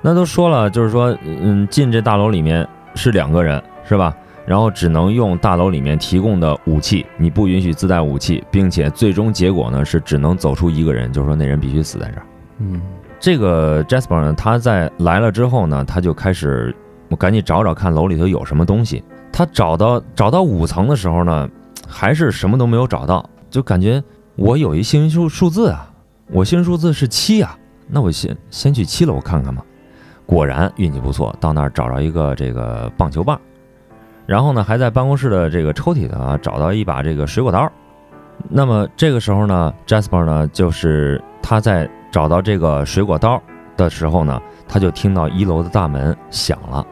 那都说了，就是说，嗯，进这大楼里面是两个人，是吧？然后只能用大楼里面提供的武器，你不允许自带武器，并且最终结果呢是只能走出一个人，就是说那人必须死在这儿。嗯，这个 Jasper 呢，他在来了之后呢，他就开始我赶紧找找看楼里头有什么东西。他找到找到五层的时候呢，还是什么都没有找到，就感觉我有一幸运数数字啊，我幸运数字是七啊，那我先先去七楼看看吧。果然运气不错，到那儿找着一个这个棒球棒，然后呢还在办公室的这个抽屉啊找到一把这个水果刀。那么这个时候呢，Jasper 呢就是他在找到这个水果刀的时候呢，他就听到一楼的大门响了。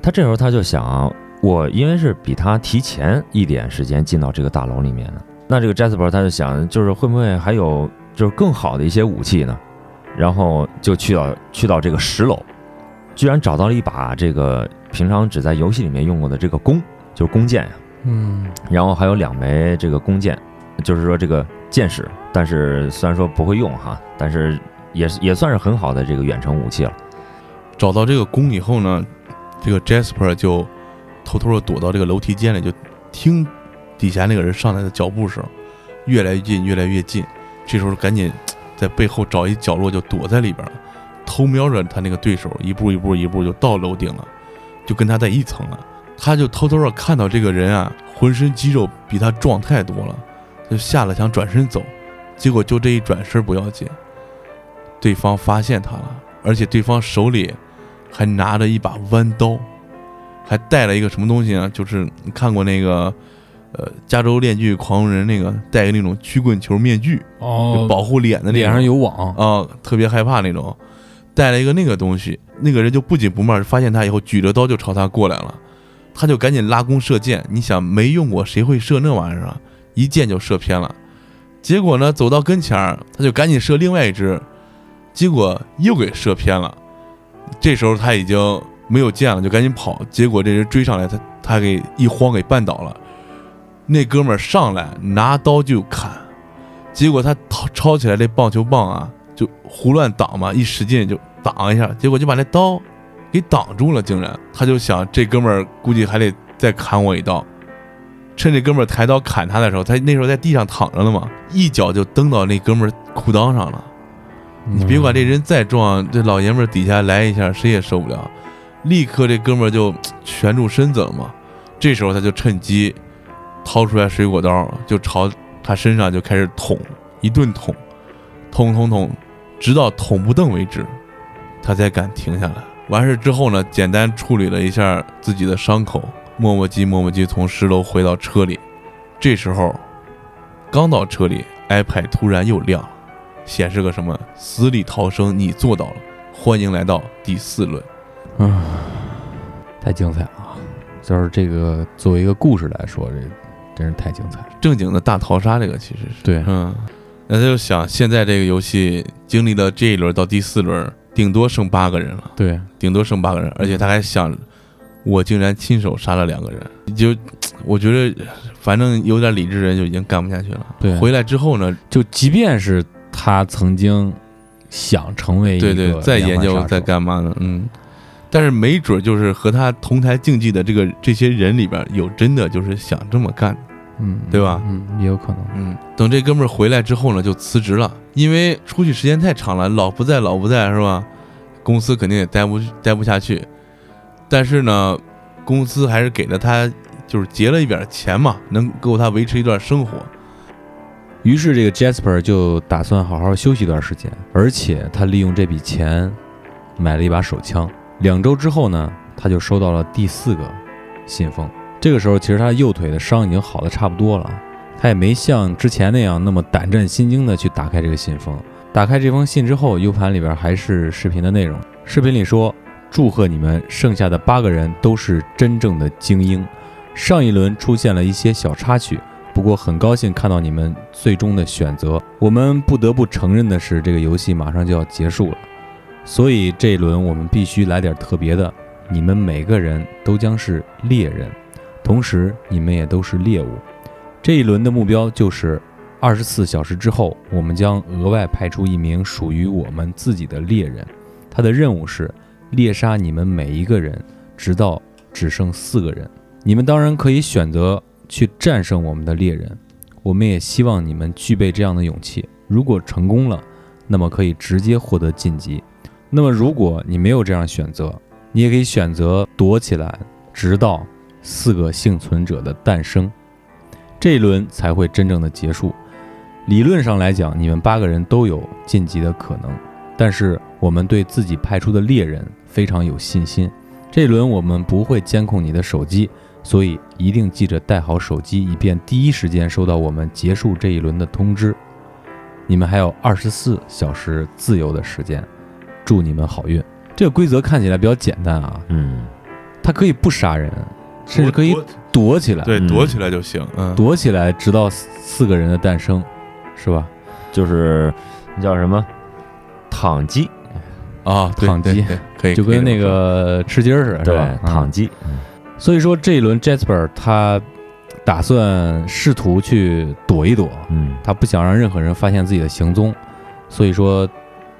他这时候他就想，我因为是比他提前一点时间进到这个大楼里面的，那这个 Jasper 他就想，就是会不会还有就是更好的一些武器呢？然后就去到去到这个十楼，居然找到了一把这个平常只在游戏里面用过的这个弓，就是弓箭呀、嗯，然后还有两枚这个弓箭，就是说这个箭矢，但是虽然说不会用哈，但是也是也算是很好的这个远程武器了。找到这个弓以后呢，这个 Jasper 就偷偷的躲到这个楼梯间里，就听底下那个人上来的脚步声，越来越近，越来越近。这时候赶紧在背后找一角落就躲在里边了，偷瞄着他那个对手，一步一步一步就到楼顶了，就跟他在一层了。他就偷偷的看到这个人啊，浑身肌肉比他壮太多了，就吓了想转身走，结果就这一转身不要紧，对方发现他了，而且对方手里还拿着一把弯刀，还带了一个什么东西呢？就是你看过那个呃《加州链锯狂人》那个戴个那种曲棍球面具，就哦保护脸的那种脸上有网，啊，特别害怕那种，带了一个那个东西，那个人就不紧不慢，发现他以后举着刀就朝他过来了，他就赶紧拉弓射箭。你想没用过谁会射那玩意儿啊？一箭就射偏了。结果呢，走到跟前儿，他就赶紧射另外一只，结果又给射偏了。这时候他已经没有箭了，就赶紧跑。结果这人追上来，他他给一慌给绊倒了。那哥们儿上来拿刀就砍，结果他抄抄起来这棒球棒啊，就胡乱挡嘛，一使劲就挡一下，结果就把那刀给挡住了，竟然他就想这哥们儿估计还得再砍我一刀。趁这哥们儿抬刀砍他的时候，他那时候在地上躺着了嘛，一脚就蹬到那哥们儿裤裆上了。你别管这人再壮，这老爷们儿底下来一下，谁也受不了。立刻这哥们儿就 蜷住身子了嘛。这时候他就趁机掏出来水果刀，就朝他身上就开始捅，一顿捅，捅捅捅，直到捅不动为止，他才敢停下来。完事之后呢，简单处理了一下自己的伤口，磨磨唧磨磨唧从十楼回到车里。这时候刚到车里，iPad 突然又亮了，显示个什么“死里逃生，你做到了，欢迎来到第四轮”。啊太精彩了！就是这个作为一个故事来说，这真是太精彩了。正经的大逃杀，这个其实是对嗯，那他就想，现在这个游戏经历了这一轮到第四轮，顶多剩八个人了，对，顶多剩八个人，而且他还想，我竟然亲手杀了两个人，就我觉得反正有点理智人就已经干不下去了。对回来之后呢，就即便是他曾经想成为一个对对，再研究再连环杀手干嘛呢？嗯，但是没准就是和他同台竞技的这个这些人里边有真的就是想这么干的。嗯，对吧嗯，也有可能。嗯，等这哥们儿回来之后呢，就辞职了，因为出去时间太长了，老不在老不在是吧？公司肯定也待不待不下去。但是呢，公司还是给了他，就是结了一点钱嘛，能够他维持一段生活。于是这个 Jasper 就打算好好休息一段时间，而且他利用这笔钱买了一把手枪。两周之后呢，他就收到了第四个信封。这个时候，其实他右腿的伤已经好的差不多了，他也没像之前那样那么胆战心惊的去打开这个信封。打开这封信之后，U 盘里边还是视频的内容。视频里说：“祝贺你们，剩下的八个人都是真正的精英。上一轮出现了一些小插曲，不过很高兴看到你们最终的选择。我们不得不承认的是，这个游戏马上就要结束了，所以这一轮我们必须来点特别的。你们每个人都将是猎人，同时你们也都是猎物。这一轮的目标就是，二十四小时之后，我们将额外派出一名属于我们自己的猎人，他的任务是猎杀你们每一个人，直到只剩四个人。你们当然可以选择去战胜我们的猎人，我们也希望你们具备这样的勇气。如果成功了，那么可以直接获得晋级。那么如果你没有这样选择，你也可以选择躲起来，直到四个幸存者的诞生，这一轮才会真正的结束。理论上来讲，你们八个人都有晋级的可能，但是我们对自己派出的猎人非常有信心。这一轮我们不会监控你的手机，所以一定记着带好手机，以便第一时间收到我们结束这一轮的通知。你们还有二十四小时自由的时间，祝你们好运。这个规则看起来比较简单啊，嗯，它可以不杀人，甚至可以躲起来，对，嗯躲起来就行。嗯，躲起来，直到四四个人的诞生，是吧？就是那叫什么躺鸡，啊，躺鸡可以，就跟那个吃鸡儿似的，是对。躺鸡，所以说这一轮 Jasper 他打算试图去躲一躲，嗯他不想让任何人发现自己的行踪，所以说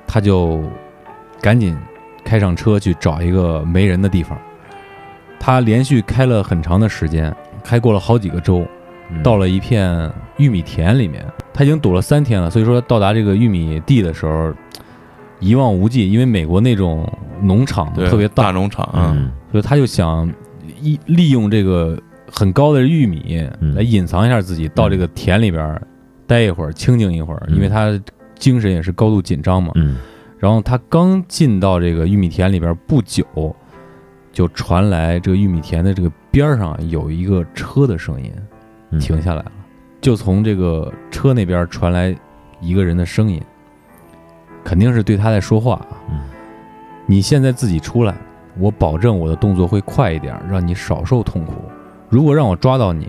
他就赶紧开上车去找一个没人的地方。他连续开了很长的时间，开过了好几个州，嗯。到了一片玉米田里面，他已经躲了三天了，所以说到达这个玉米地的时候一望无际，因为美国那种农场对，特别大，大农场啊，嗯。所以他就想一利用这个很高的玉米嗯。来隐藏一下自己，到这个田里边儿待一会儿，清静一会儿，嗯。因为他精神也是高度紧张嘛。嗯。然后他刚进到这个玉米田里边不久，就传来这个玉米田的这个边儿上有一个车的声音，嗯停下来了，就从这个车那边传来一个人的声音，肯定是对他在说话啊。嗯你现在自己出来，我保证我的动作会快一点，让你少受痛苦。如果让我抓到你，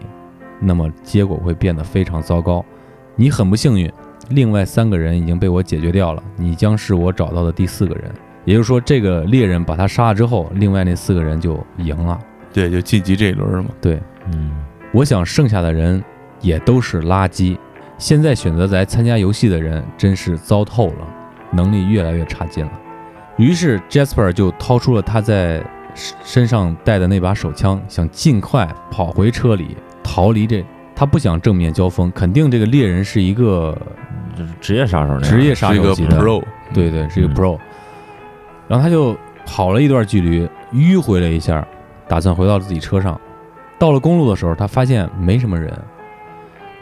那么结果会变得非常糟糕。你很不幸运，另外三个人已经被我解决掉了，你将是我找到的第四个人。也就是说，这个猎人把他杀了之后，另外那四个人就赢了。对，就晋级这一轮嘛。对，嗯我想剩下的人也都是垃圾。现在选择来参加游戏的人真是糟透了，能力越来越差劲了。于是 Jasper 就掏出了他在身上带的那把手枪，想尽快跑回车里逃离这。他不想正面交锋，肯定这个猎人是一个就是职业杀手职业杀是一个手级的，pro，对对，是一个嗯 pro。然后他就跑了一段距离，迂回了一下，打算回到自己车上。到了公路的时候，他发现没什么人，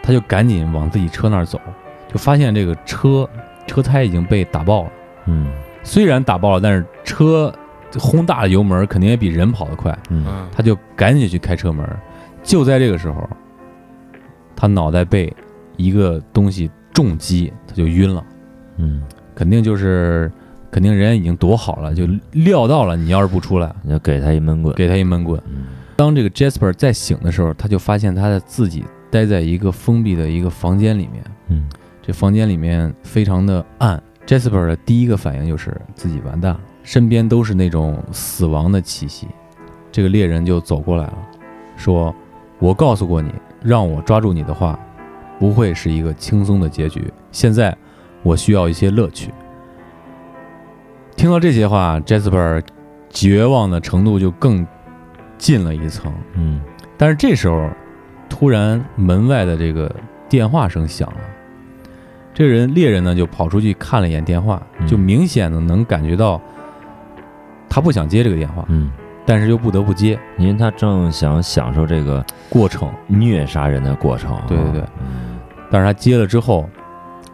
他就赶紧往自己车那儿走，就发现这个车车胎已经被打爆了。嗯虽然打爆了，但是车轰大了油门，肯定也比人跑得快。嗯嗯，他就赶紧去开车门。就在这个时候，他脑袋被一个东西重击，他就晕了。嗯，肯定就是，肯定人家已经躲好了，就料到了你要是不出来，你就给他一闷棍。给他一闷棍。嗯当这个 Jasper 再醒的时候，他就发现他自己待在一个封闭的一个房间里面，嗯这房间里面非常的暗。Jasper 的第一个反应就是自己完蛋了，身边都是那种死亡的气息。这个猎人就走过来了，说：“我告诉过你，让我抓住你的话，不会是一个轻松的结局。现在我需要一些乐趣。”听到这些话，Jasper 绝望的程度就更近了一层。嗯但是这时候，突然门外的这个电话声响了，这个人猎人呢就跑出去看了一眼电话，嗯就明显的能感觉到他不想接这个电话，嗯，但是又不得不接。因为他正想享受这个过程，虐杀人的过程啊。对对对嗯但是他接了之后，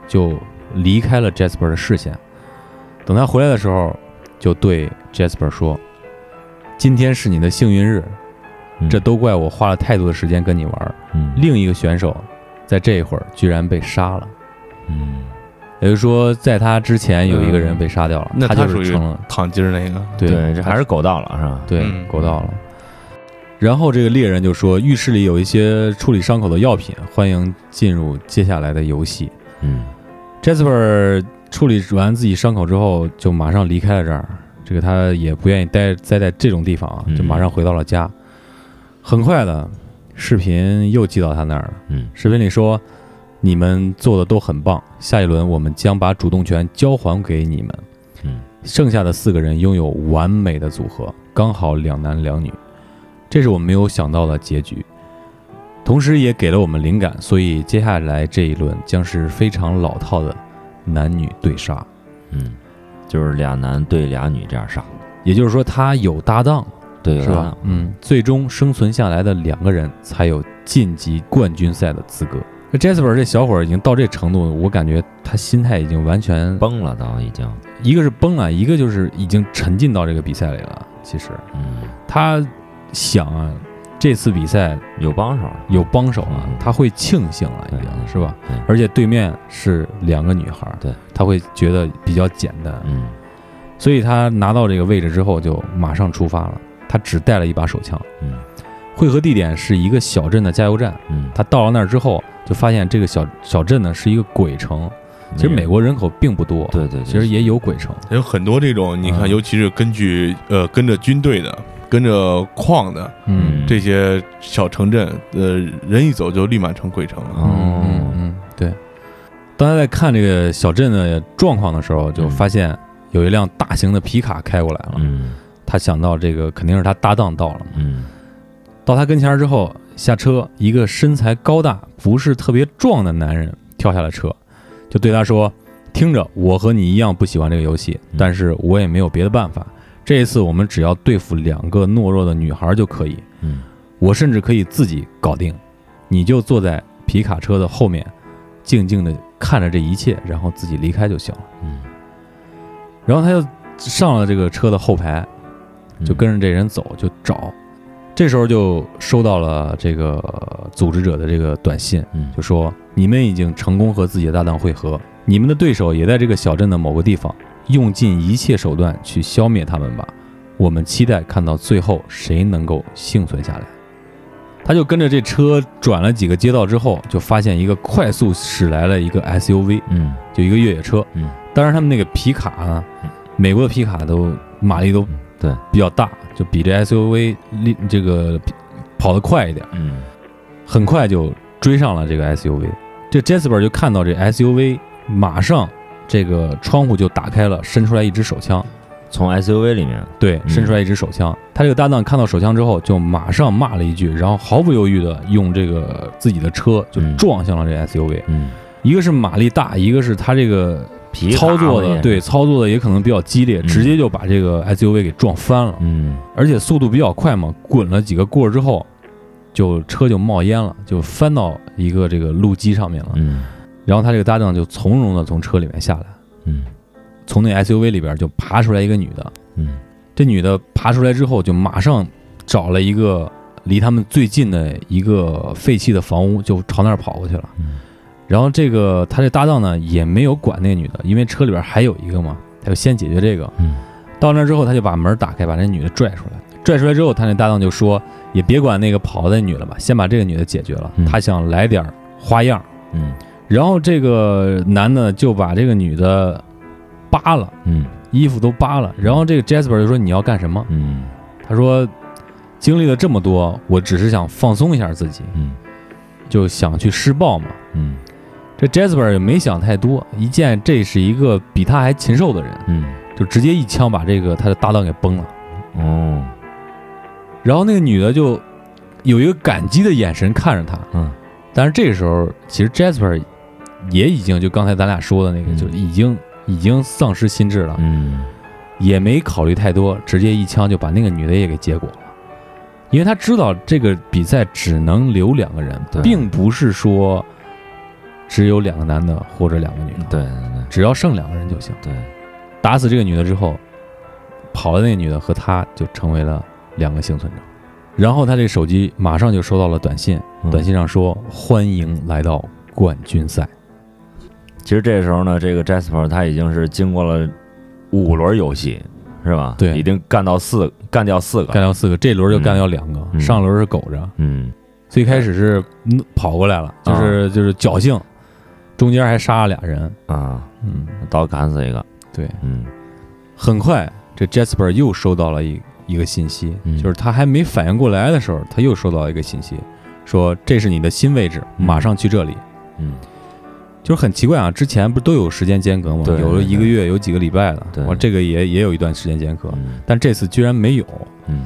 就离开了 Jasper 的视线。等他回来的时候，就对 Jasper 说：“今天是你的幸运日，嗯。这都怪我花了太多的时间跟你玩另一个选手在这一会儿居然被杀了。”嗯。也就是说，在他之前有一个人被杀掉了，他那他属于就是成了躺筋儿那个，对。对，这还是狗到了是吧？对嗯。狗到了。然后这个猎人就说，浴室里有一些处理伤口的药品，欢迎进入接下来的游戏。嗯。Jasper 处理完自己伤口之后，就马上离开了这儿。这个他也不愿意待待在这种地方啊，嗯就马上回到了家。很快的，视频又寄到他那儿了。嗯视频里说：“你们做的都很棒，下一轮我们将把主动权交还给你们。嗯剩下的四个人拥有完美的组合，刚好两男两女，这是我们没有想到的结局，同时也给了我们灵感。所以接下来这一轮将是非常老套的男女对杀，嗯，就是俩男对俩女这样杀，也就是说他有搭档，对是吧？？嗯，最终生存下来的两个人才有晋级冠军赛的资格。那 Jasper 这小伙儿已经到这程度，我感觉他心态已经完全崩了都已经。一个是崩了，一个就是已经沉浸到这个比赛里了。其实嗯，他想啊，这次比赛有帮手。有帮手了嗯，他会庆幸了，已经是吧？？而且对面是两个女孩儿，对，他会觉得比较简单，嗯所以他拿到这个位置之后就马上出发了。他只带了一把手枪，嗯汇合地点是一个小镇的加油站。嗯，他到了那儿之后，就发现这个小小镇呢是一个鬼城。其实美国人口并不多，对对，对其实也有鬼城。有很多这种，你看，嗯尤其是根据呃跟着军队的、跟着矿的嗯这些小城镇，呃，人一走就立马成鬼城了。哦嗯嗯，对。当他在看这个小镇的状况的时候，就发现有一辆大型的皮卡开过来了。嗯他想到这个肯定是他搭档到了嘛，嗯到他跟前儿之后，下车，一个身材高大、不是特别壮的男人跳下了车，就对他说：“听着，我和你一样不喜欢这个游戏，嗯但是我也没有别的办法。这一次我们只要对付两个懦弱的女孩就可以，嗯我甚至可以自己搞定。你就坐在皮卡车的后面，静静的看着这一切，然后自己离开就行了。”嗯，然后他就上了这个车的后排，嗯就跟着这人走，就找。这时候就收到了这个组织者的这个短信，嗯就说你们已经成功和自己的搭档会合，你们的对手也在这个小镇的某个地方，用尽一切手段去消灭他们吧。我们期待看到最后谁能够幸存下来。他就跟着这车转了几个街道之后，就发现一个快速驶来了一个 SUV，嗯就一个越野车。嗯，当然他们那个皮卡啊，美国的皮卡都马力都对比较大，就比这 SUV 力这个跑得快一点，嗯很快就追上了这个 SUV。这 Jasper 就看到这 SUV，马上这个窗户就打开了，伸出来一支手枪。从 SUV 里面，对，嗯。伸出来一支手枪。他这个搭档看到手枪之后，就马上骂了一句，然后毫不犹豫的用这个自己的车就嗯。撞向了这 SUV。嗯，一个是马力大，一个是他这个操作的，对操作的也可能比较激烈，嗯。直接就把这个 SUV 给撞翻了，嗯。而且速度比较快嘛，滚了几个过儿之后，就车就冒烟了，就翻到一个这个路基上面了。嗯然后他这个搭档就从容的从车里面下来，嗯从那 SUV 里边就爬出来一个女的，嗯这女的爬出来之后就马上找了一个离他们最近的一个废弃的房屋，就朝那儿跑过去了。嗯然后这个他这搭档呢也没有管那个女的，因为车里边还有一个嘛，他就先解决这个。嗯到那之后，他就把门打开，把那女的拽出来。拽出来之后，他那搭档就说：“也别管那个跑的那女的吧，先把这个女的解决了。嗯他想来点花样。嗯然后这个男的就把这个女的扒了，嗯衣服都扒了。然后这个 Jasper 就说：“你要干什么嗯？”他说：“经历了这么多，我只是想放松一下自己，嗯就想去施暴嘛。”嗯这 Jasper 也没想太多，一见这是一个比他还禽兽的人，嗯就直接一枪把这个他的搭档给崩了。哦然后那个女的就有一个感激的眼神看着他，嗯但是这个时候其实 Jasper 也已经就刚才咱俩说的那个，嗯就已经已经丧失心智了，嗯也没考虑太多，直接一枪就把那个女的也给结果了。因为他知道这个比赛只能留两个人，并不是说只有两个男的或者两个女的，对对对只要剩两个人就行。对打死这个女的之后，跑的那个女的和他就成为了两个幸存者。然后他这手机马上就收到了短信，嗯短信上说：“欢迎来到冠军赛。其实这时候呢，这个 Jasper 他已经是经过了五轮游戏，是吧？对已经干到四，干掉四”个。干掉四个，这轮就干掉两个，嗯上轮是苟着。嗯最开始是嗯跑过来了，就是、就是侥幸，中间还杀了俩人。啊，嗯，刀砍死一个。对。嗯很快，这 Jasper 又收到了一一个信息，嗯就是他还没反应过来的时候，他又收到一个信息，说这是你的新位置，嗯马上去这里。嗯就是很奇怪啊，之前不是都有时间间隔吗？有了一个月，有几个礼拜的，我这个也也有一段时间间隔，嗯但这次居然没有。嗯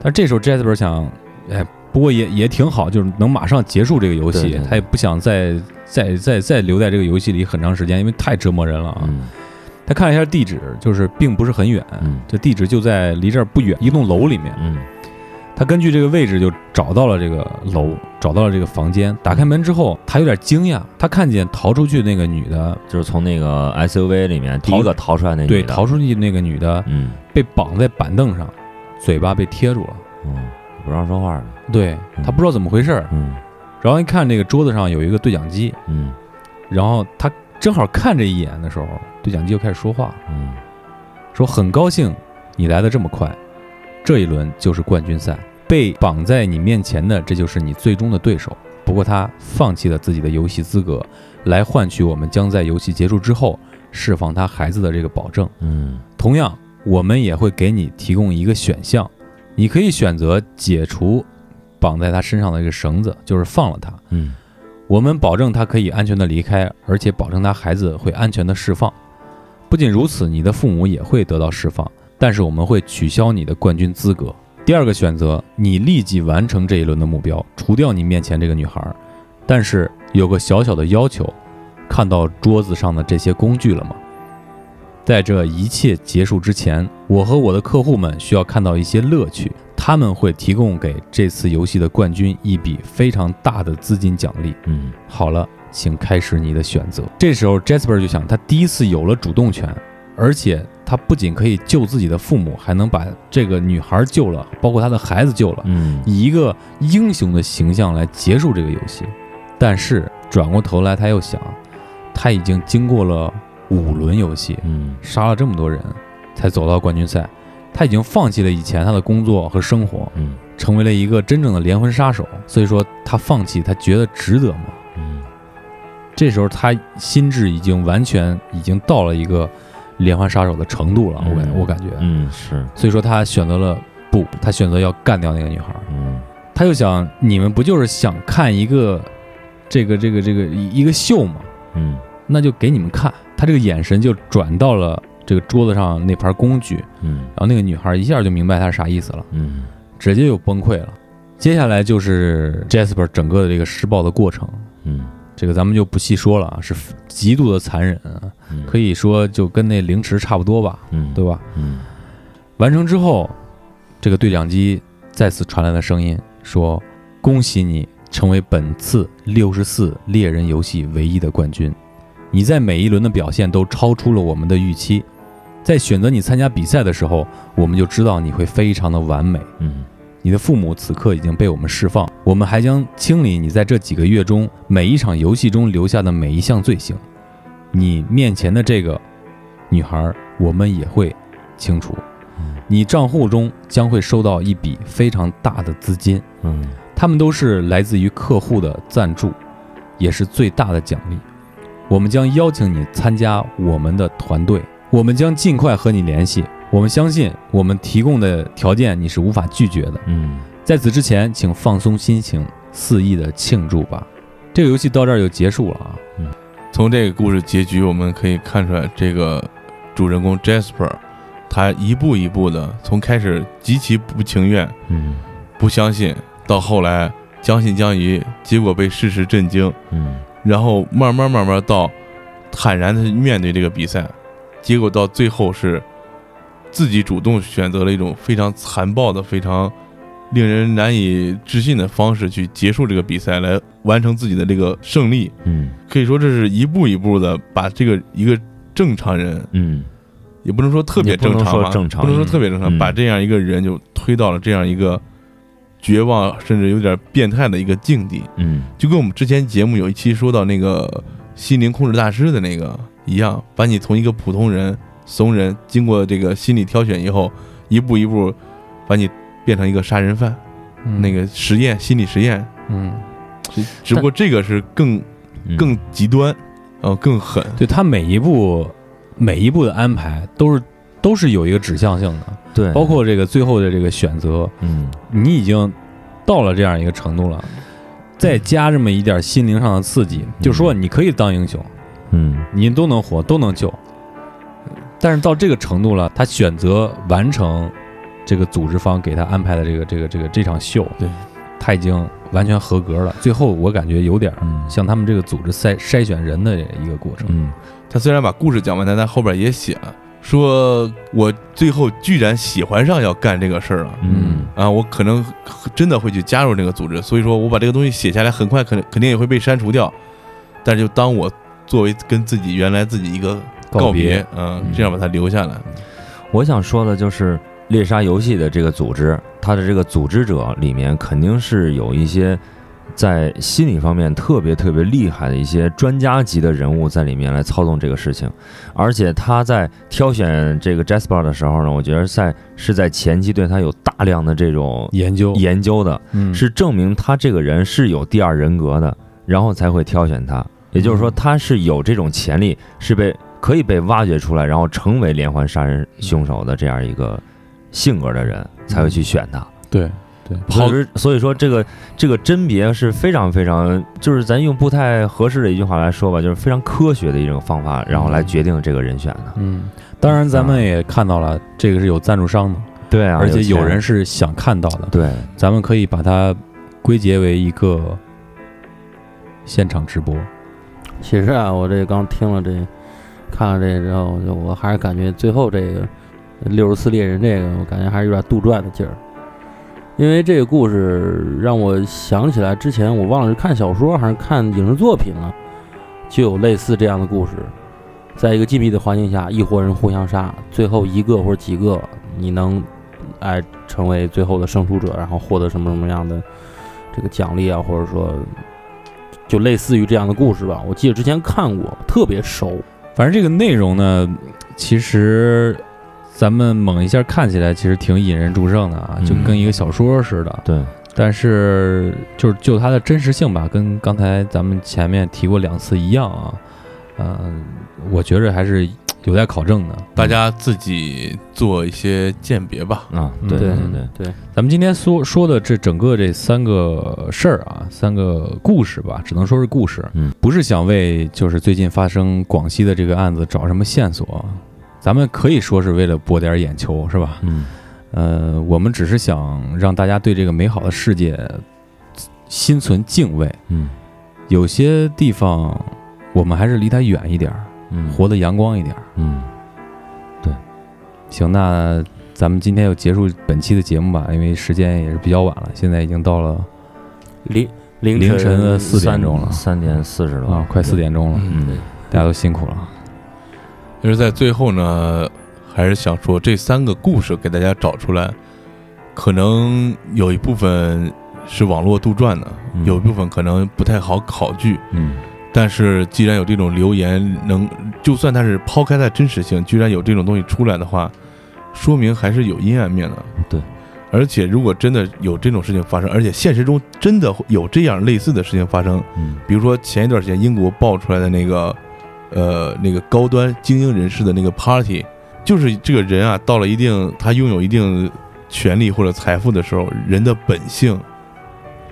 但这时候 Jasper 想，哎，不过也也挺好，就是能马上结束这个游戏，他也不想再再再再留在这个游戏里很长时间，因为太折磨人了啊。嗯他看了一下地址，就是并不是很远，嗯这地址就在离这儿不远一栋楼里面。嗯他根据这个位置就找到了这个楼，找到了这个房间。打开门之后，他有点惊讶，他看见逃出去那个女的，就是从那个 SUV 里面第一个逃出来那女对，逃出去那个女的嗯。被绑在板凳上，嘴巴被贴住了。嗯不让说话了。对嗯。他不知道怎么回事，嗯。然后一看那个桌子上有一个对讲机，嗯。然后他正好看这一眼的时候，对讲机就开始说话，嗯。说很高兴你来的这么快，这一轮就是冠军赛，被绑在你面前的这就是你最终的对手。不过他放弃了自己的游戏资格，来换取我们将在游戏结束之后释放他孩子的这个保证。嗯同样，我们也会给你提供一个选项，你可以选择解除绑在他身上的这个绳子，就是放了他。嗯我们保证他可以安全的离开，而且保证他孩子会安全的释放。不仅如此，你的父母也会得到释放，但是我们会取消你的冠军资格。第二个选择，你立即完成这一轮的目标，除掉你面前这个女孩，但是有个小小的要求，看到桌子上的这些工具了吗？在这一切结束之前，我和我的客户们需要看到一些乐趣，他们会提供给这次游戏的冠军一笔非常大的资金奖励。嗯好了，请开始你的选择。这时候，Jasper 就想，他第一次有了主动权，而且他不仅可以救自己的父母，还能把这个女孩救了，包括他的孩子救了，嗯以一个英雄的形象来结束这个游戏。但是转过头来，他又想，他已经经过了五轮游戏，嗯杀了这么多人，才走到冠军赛。他已经放弃了以前他的工作和生活，嗯成为了一个真正的连环杀手。所以说，他放弃，他觉得值得吗？嗯这时候他心智已经完全已经到了一个连环杀手的程度了，我感嗯我感觉，嗯是所以说他选择了不，他选择要干掉那个女孩。嗯他就想，你们不就是想看一个这个这个这个一一个秀吗？嗯那就给你们看。他这个眼神就转到了这个桌子上那盘工具，嗯然后那个女孩一下就明白他是啥意思了，嗯直接就崩溃了。接下来就是 Jasper 整个的这个施暴的过程，嗯这个咱们就不细说了啊，是极度的残忍可以说就跟那凌迟差不多吧，嗯对吧？嗯完成之后，这个对讲机再次传来了声音，说：“恭喜你成为本次六十四猎人游戏唯一的冠军，你在每一轮的表现都超出了我们的预期。在选择你参加比赛的时候，我们就知道你会非常的完美。嗯你的父母此刻已经被我们释放，我们还将清理你在这几个月中每一场游戏中留下的每一项罪行。你面前的这个女孩，我们也会清除。你账户中将会收到一笔非常大的资金，嗯他们都是来自于客户的赞助，也是最大的奖励。我们将邀请你参加我们的团队，我们将尽快和你联系。我们相信我们提供的条件你是无法拒绝的。嗯在此之前，请放松心情，肆意的庆祝吧。这个游戏到这儿就结束了啊。从这个故事结局，我们可以看出来，这个主人公 Jasper，他一步一步的从开始极其不情愿、嗯不相信，到后来将信将疑，结果被事实震惊，嗯然后慢慢慢慢到坦然的面对这个比赛，结果到最后是自己主动选择了一种非常残暴的、非常令人难以置信的方式去结束这个比赛，来完成自己的这个胜利。嗯可以说这是一步一步的把这个一个正常人，嗯也不能说特别正常吧，说正常不能说特别正常，嗯把这样一个人就推到了这样一个绝望甚至有点变态的一个境地。嗯就跟我们之前节目有一期说到那个心灵控制大师的那个一样，把你从一个普通人、怂人，经过这个心理挑选以后，一步一步把你变成一个杀人犯。嗯。那个实验，心理实验，嗯，只只不过这个是更嗯。更极端，呃，更狠。对他每一步每一步的安排都是都是有一个指向性的，对，包括这个最后的这个选择，嗯。你已经到了这样一个程度了，再加这么一点心灵上的刺激，就说你可以当英雄，嗯。你都能活，都能救。但是到这个程度了，他选择完成这个组织方给他安排的这个这个这个这场秀，对，他已经完全合格了。最后我感觉有点像他们这个组织筛筛选人的一个过程。嗯他虽然把故事讲完，但他后边也写了，说我最后居然喜欢上要干这个事儿了。嗯啊，我可能真的会去加入这个组织，所以说我把这个东西写下来，很快肯肯定也会被删除掉。但是就当我作为跟自己原来自己一个告别，嗯，这样把他留下来。我想说的就是猎杀游戏的这个组织，它的这个组织者里面肯定是有一些在心理方面特别特别厉害的一些专家级的人物在里面来操纵这个事情，而且他在挑选这个 Jasper 的时候呢，我觉得在是在前期对他有大量的这种研究研究的，嗯是证明他这个人是有第二人格的，然后才会挑选他。也就是说，嗯他是有这种潜力，是被可以被挖掘出来，然后成为连环杀人凶手的这样一个性格的人，才会去选他。对对，所以，所以说这个这个甄别是非常非常，就是咱用不太合适的一句话来说吧，就是非常科学的一种方法，然后来决定这个人选的。嗯，当然咱们也看到了，这个是有赞助商的，对啊，而且有人是想看到的。对，咱们可以把它归结为一个现场直播。其实啊，我这刚听了这，看了这个之后，就我还是感觉最后这个六十四猎人这个，我感觉还是有点杜撰的劲儿。因为这个故事让我想起来之前我忘了是看小说还是看影视作品了，就有类似这样的故事，在一个禁闭的环境下，一伙人互相杀，最后一个或者几个你能哎成为最后的胜出者，然后获得什么什么样的这个奖励啊，或者说就类似于这样的故事吧。我记得之前看过，特别熟。反正这个内容呢，其实咱们猛一下看起来，其实挺引人注胜的啊，就跟一个小说似的。对，但是就是就它的真实性吧，跟刚才咱们前面提过两次一样啊，嗯、我觉着还是有待考证的。大家自己做一些鉴别吧。啊，嗯。对对对对，对，咱们今天说说的这整个这三个事儿啊，三个故事吧，只能说是故事，嗯，不是想为就是最近发生广西的这个案子找什么线索，咱们可以说是为了博点眼球，是吧？嗯。呃，我们只是想让大家对这个美好的世界心存敬畏，嗯。有些地方我们还是离它远一点儿，嗯，活得阳光一点嗯，对。行，那咱们今天就结束本期的节目吧，因为时间也是比较晚了，现在已经到了凌凌凌晨的四点钟了。三点四十了。啊，快四点钟了，嗯，大家都辛苦了。就是在最后呢，还是想说这三个故事给大家找出来，可能有一部分是网络杜撰的，嗯。有一部分可能不太好考据。嗯但是既然有这种留言能，就算它是抛开它真实性，居然有这种东西出来的话，说明还是有阴暗面的。对，而且如果真的有这种事情发生，而且现实中真的会有这样类似的事情发生，嗯比如说前一段时间英国爆出来的那个，呃，那个高端精英人士的那个 party，就是这个人啊，到了一定他拥有一定权利或者财富的时候，人的本性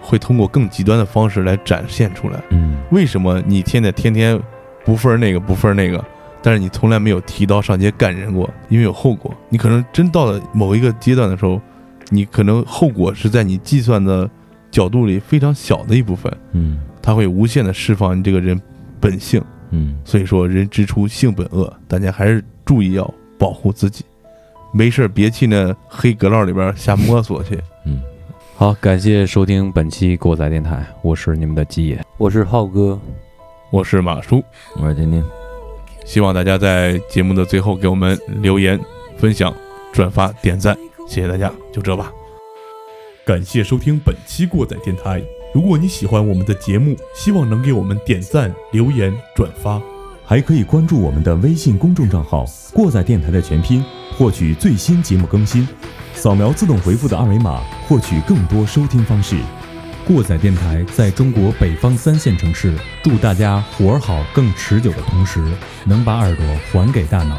会通过更极端的方式来展现出来。嗯为什么你现在天天不分儿那个不分儿那个，但是你从来没有提刀上街干人过？因为有后果。你可能真到了某一个阶段的时候，你可能后果是在你计算的角度里非常小的一部分，嗯它会无限的释放你这个人本性。嗯所以说，人之初性本恶，大家还是注意要保护自己，没事儿别去那黑阁楼里边瞎摸索去。嗯，好，感谢收听本期过载电台，我是你们的鸡爷。我是浩哥，我是马叔，我是丁丁，希望大家在节目的最后给我们留言、分享、转发、点赞，谢谢大家，就这吧。感谢收听本期过载电台。如果你喜欢我们的节目，希望能给我们点赞、留言、转发。还可以关注我们的微信公众账号“过载电台”的全拼，获取最新节目更新。扫描自动回复的二维码，获取更多收听方式。过载电台在中国北方三线城市，祝大家活儿好更持久的同时，能把耳朵还给大脑，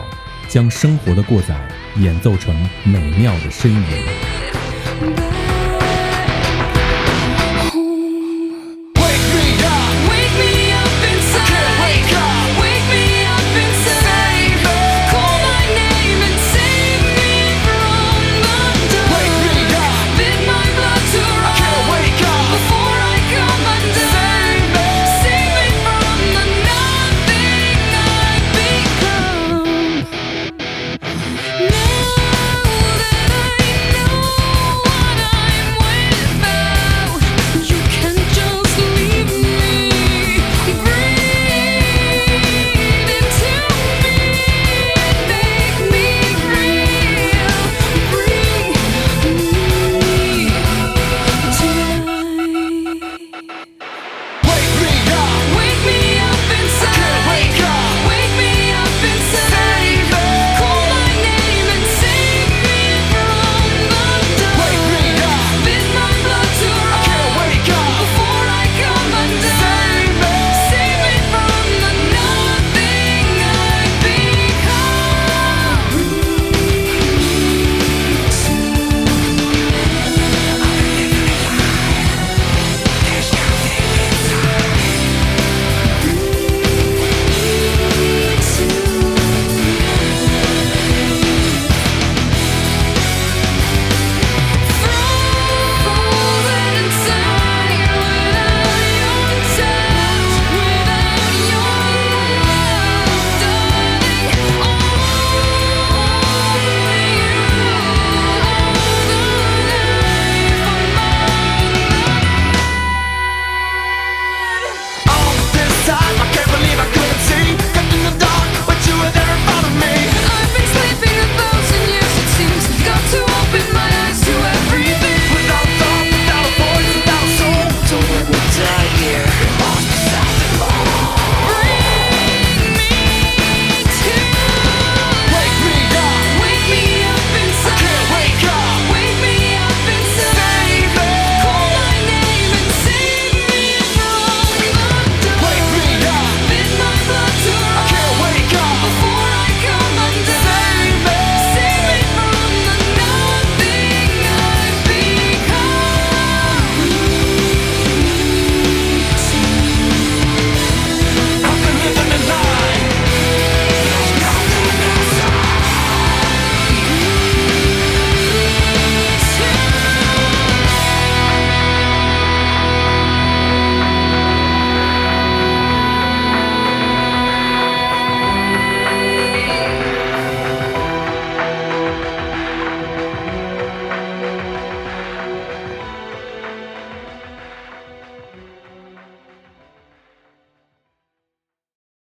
将生活的过载演奏成美妙的呻吟。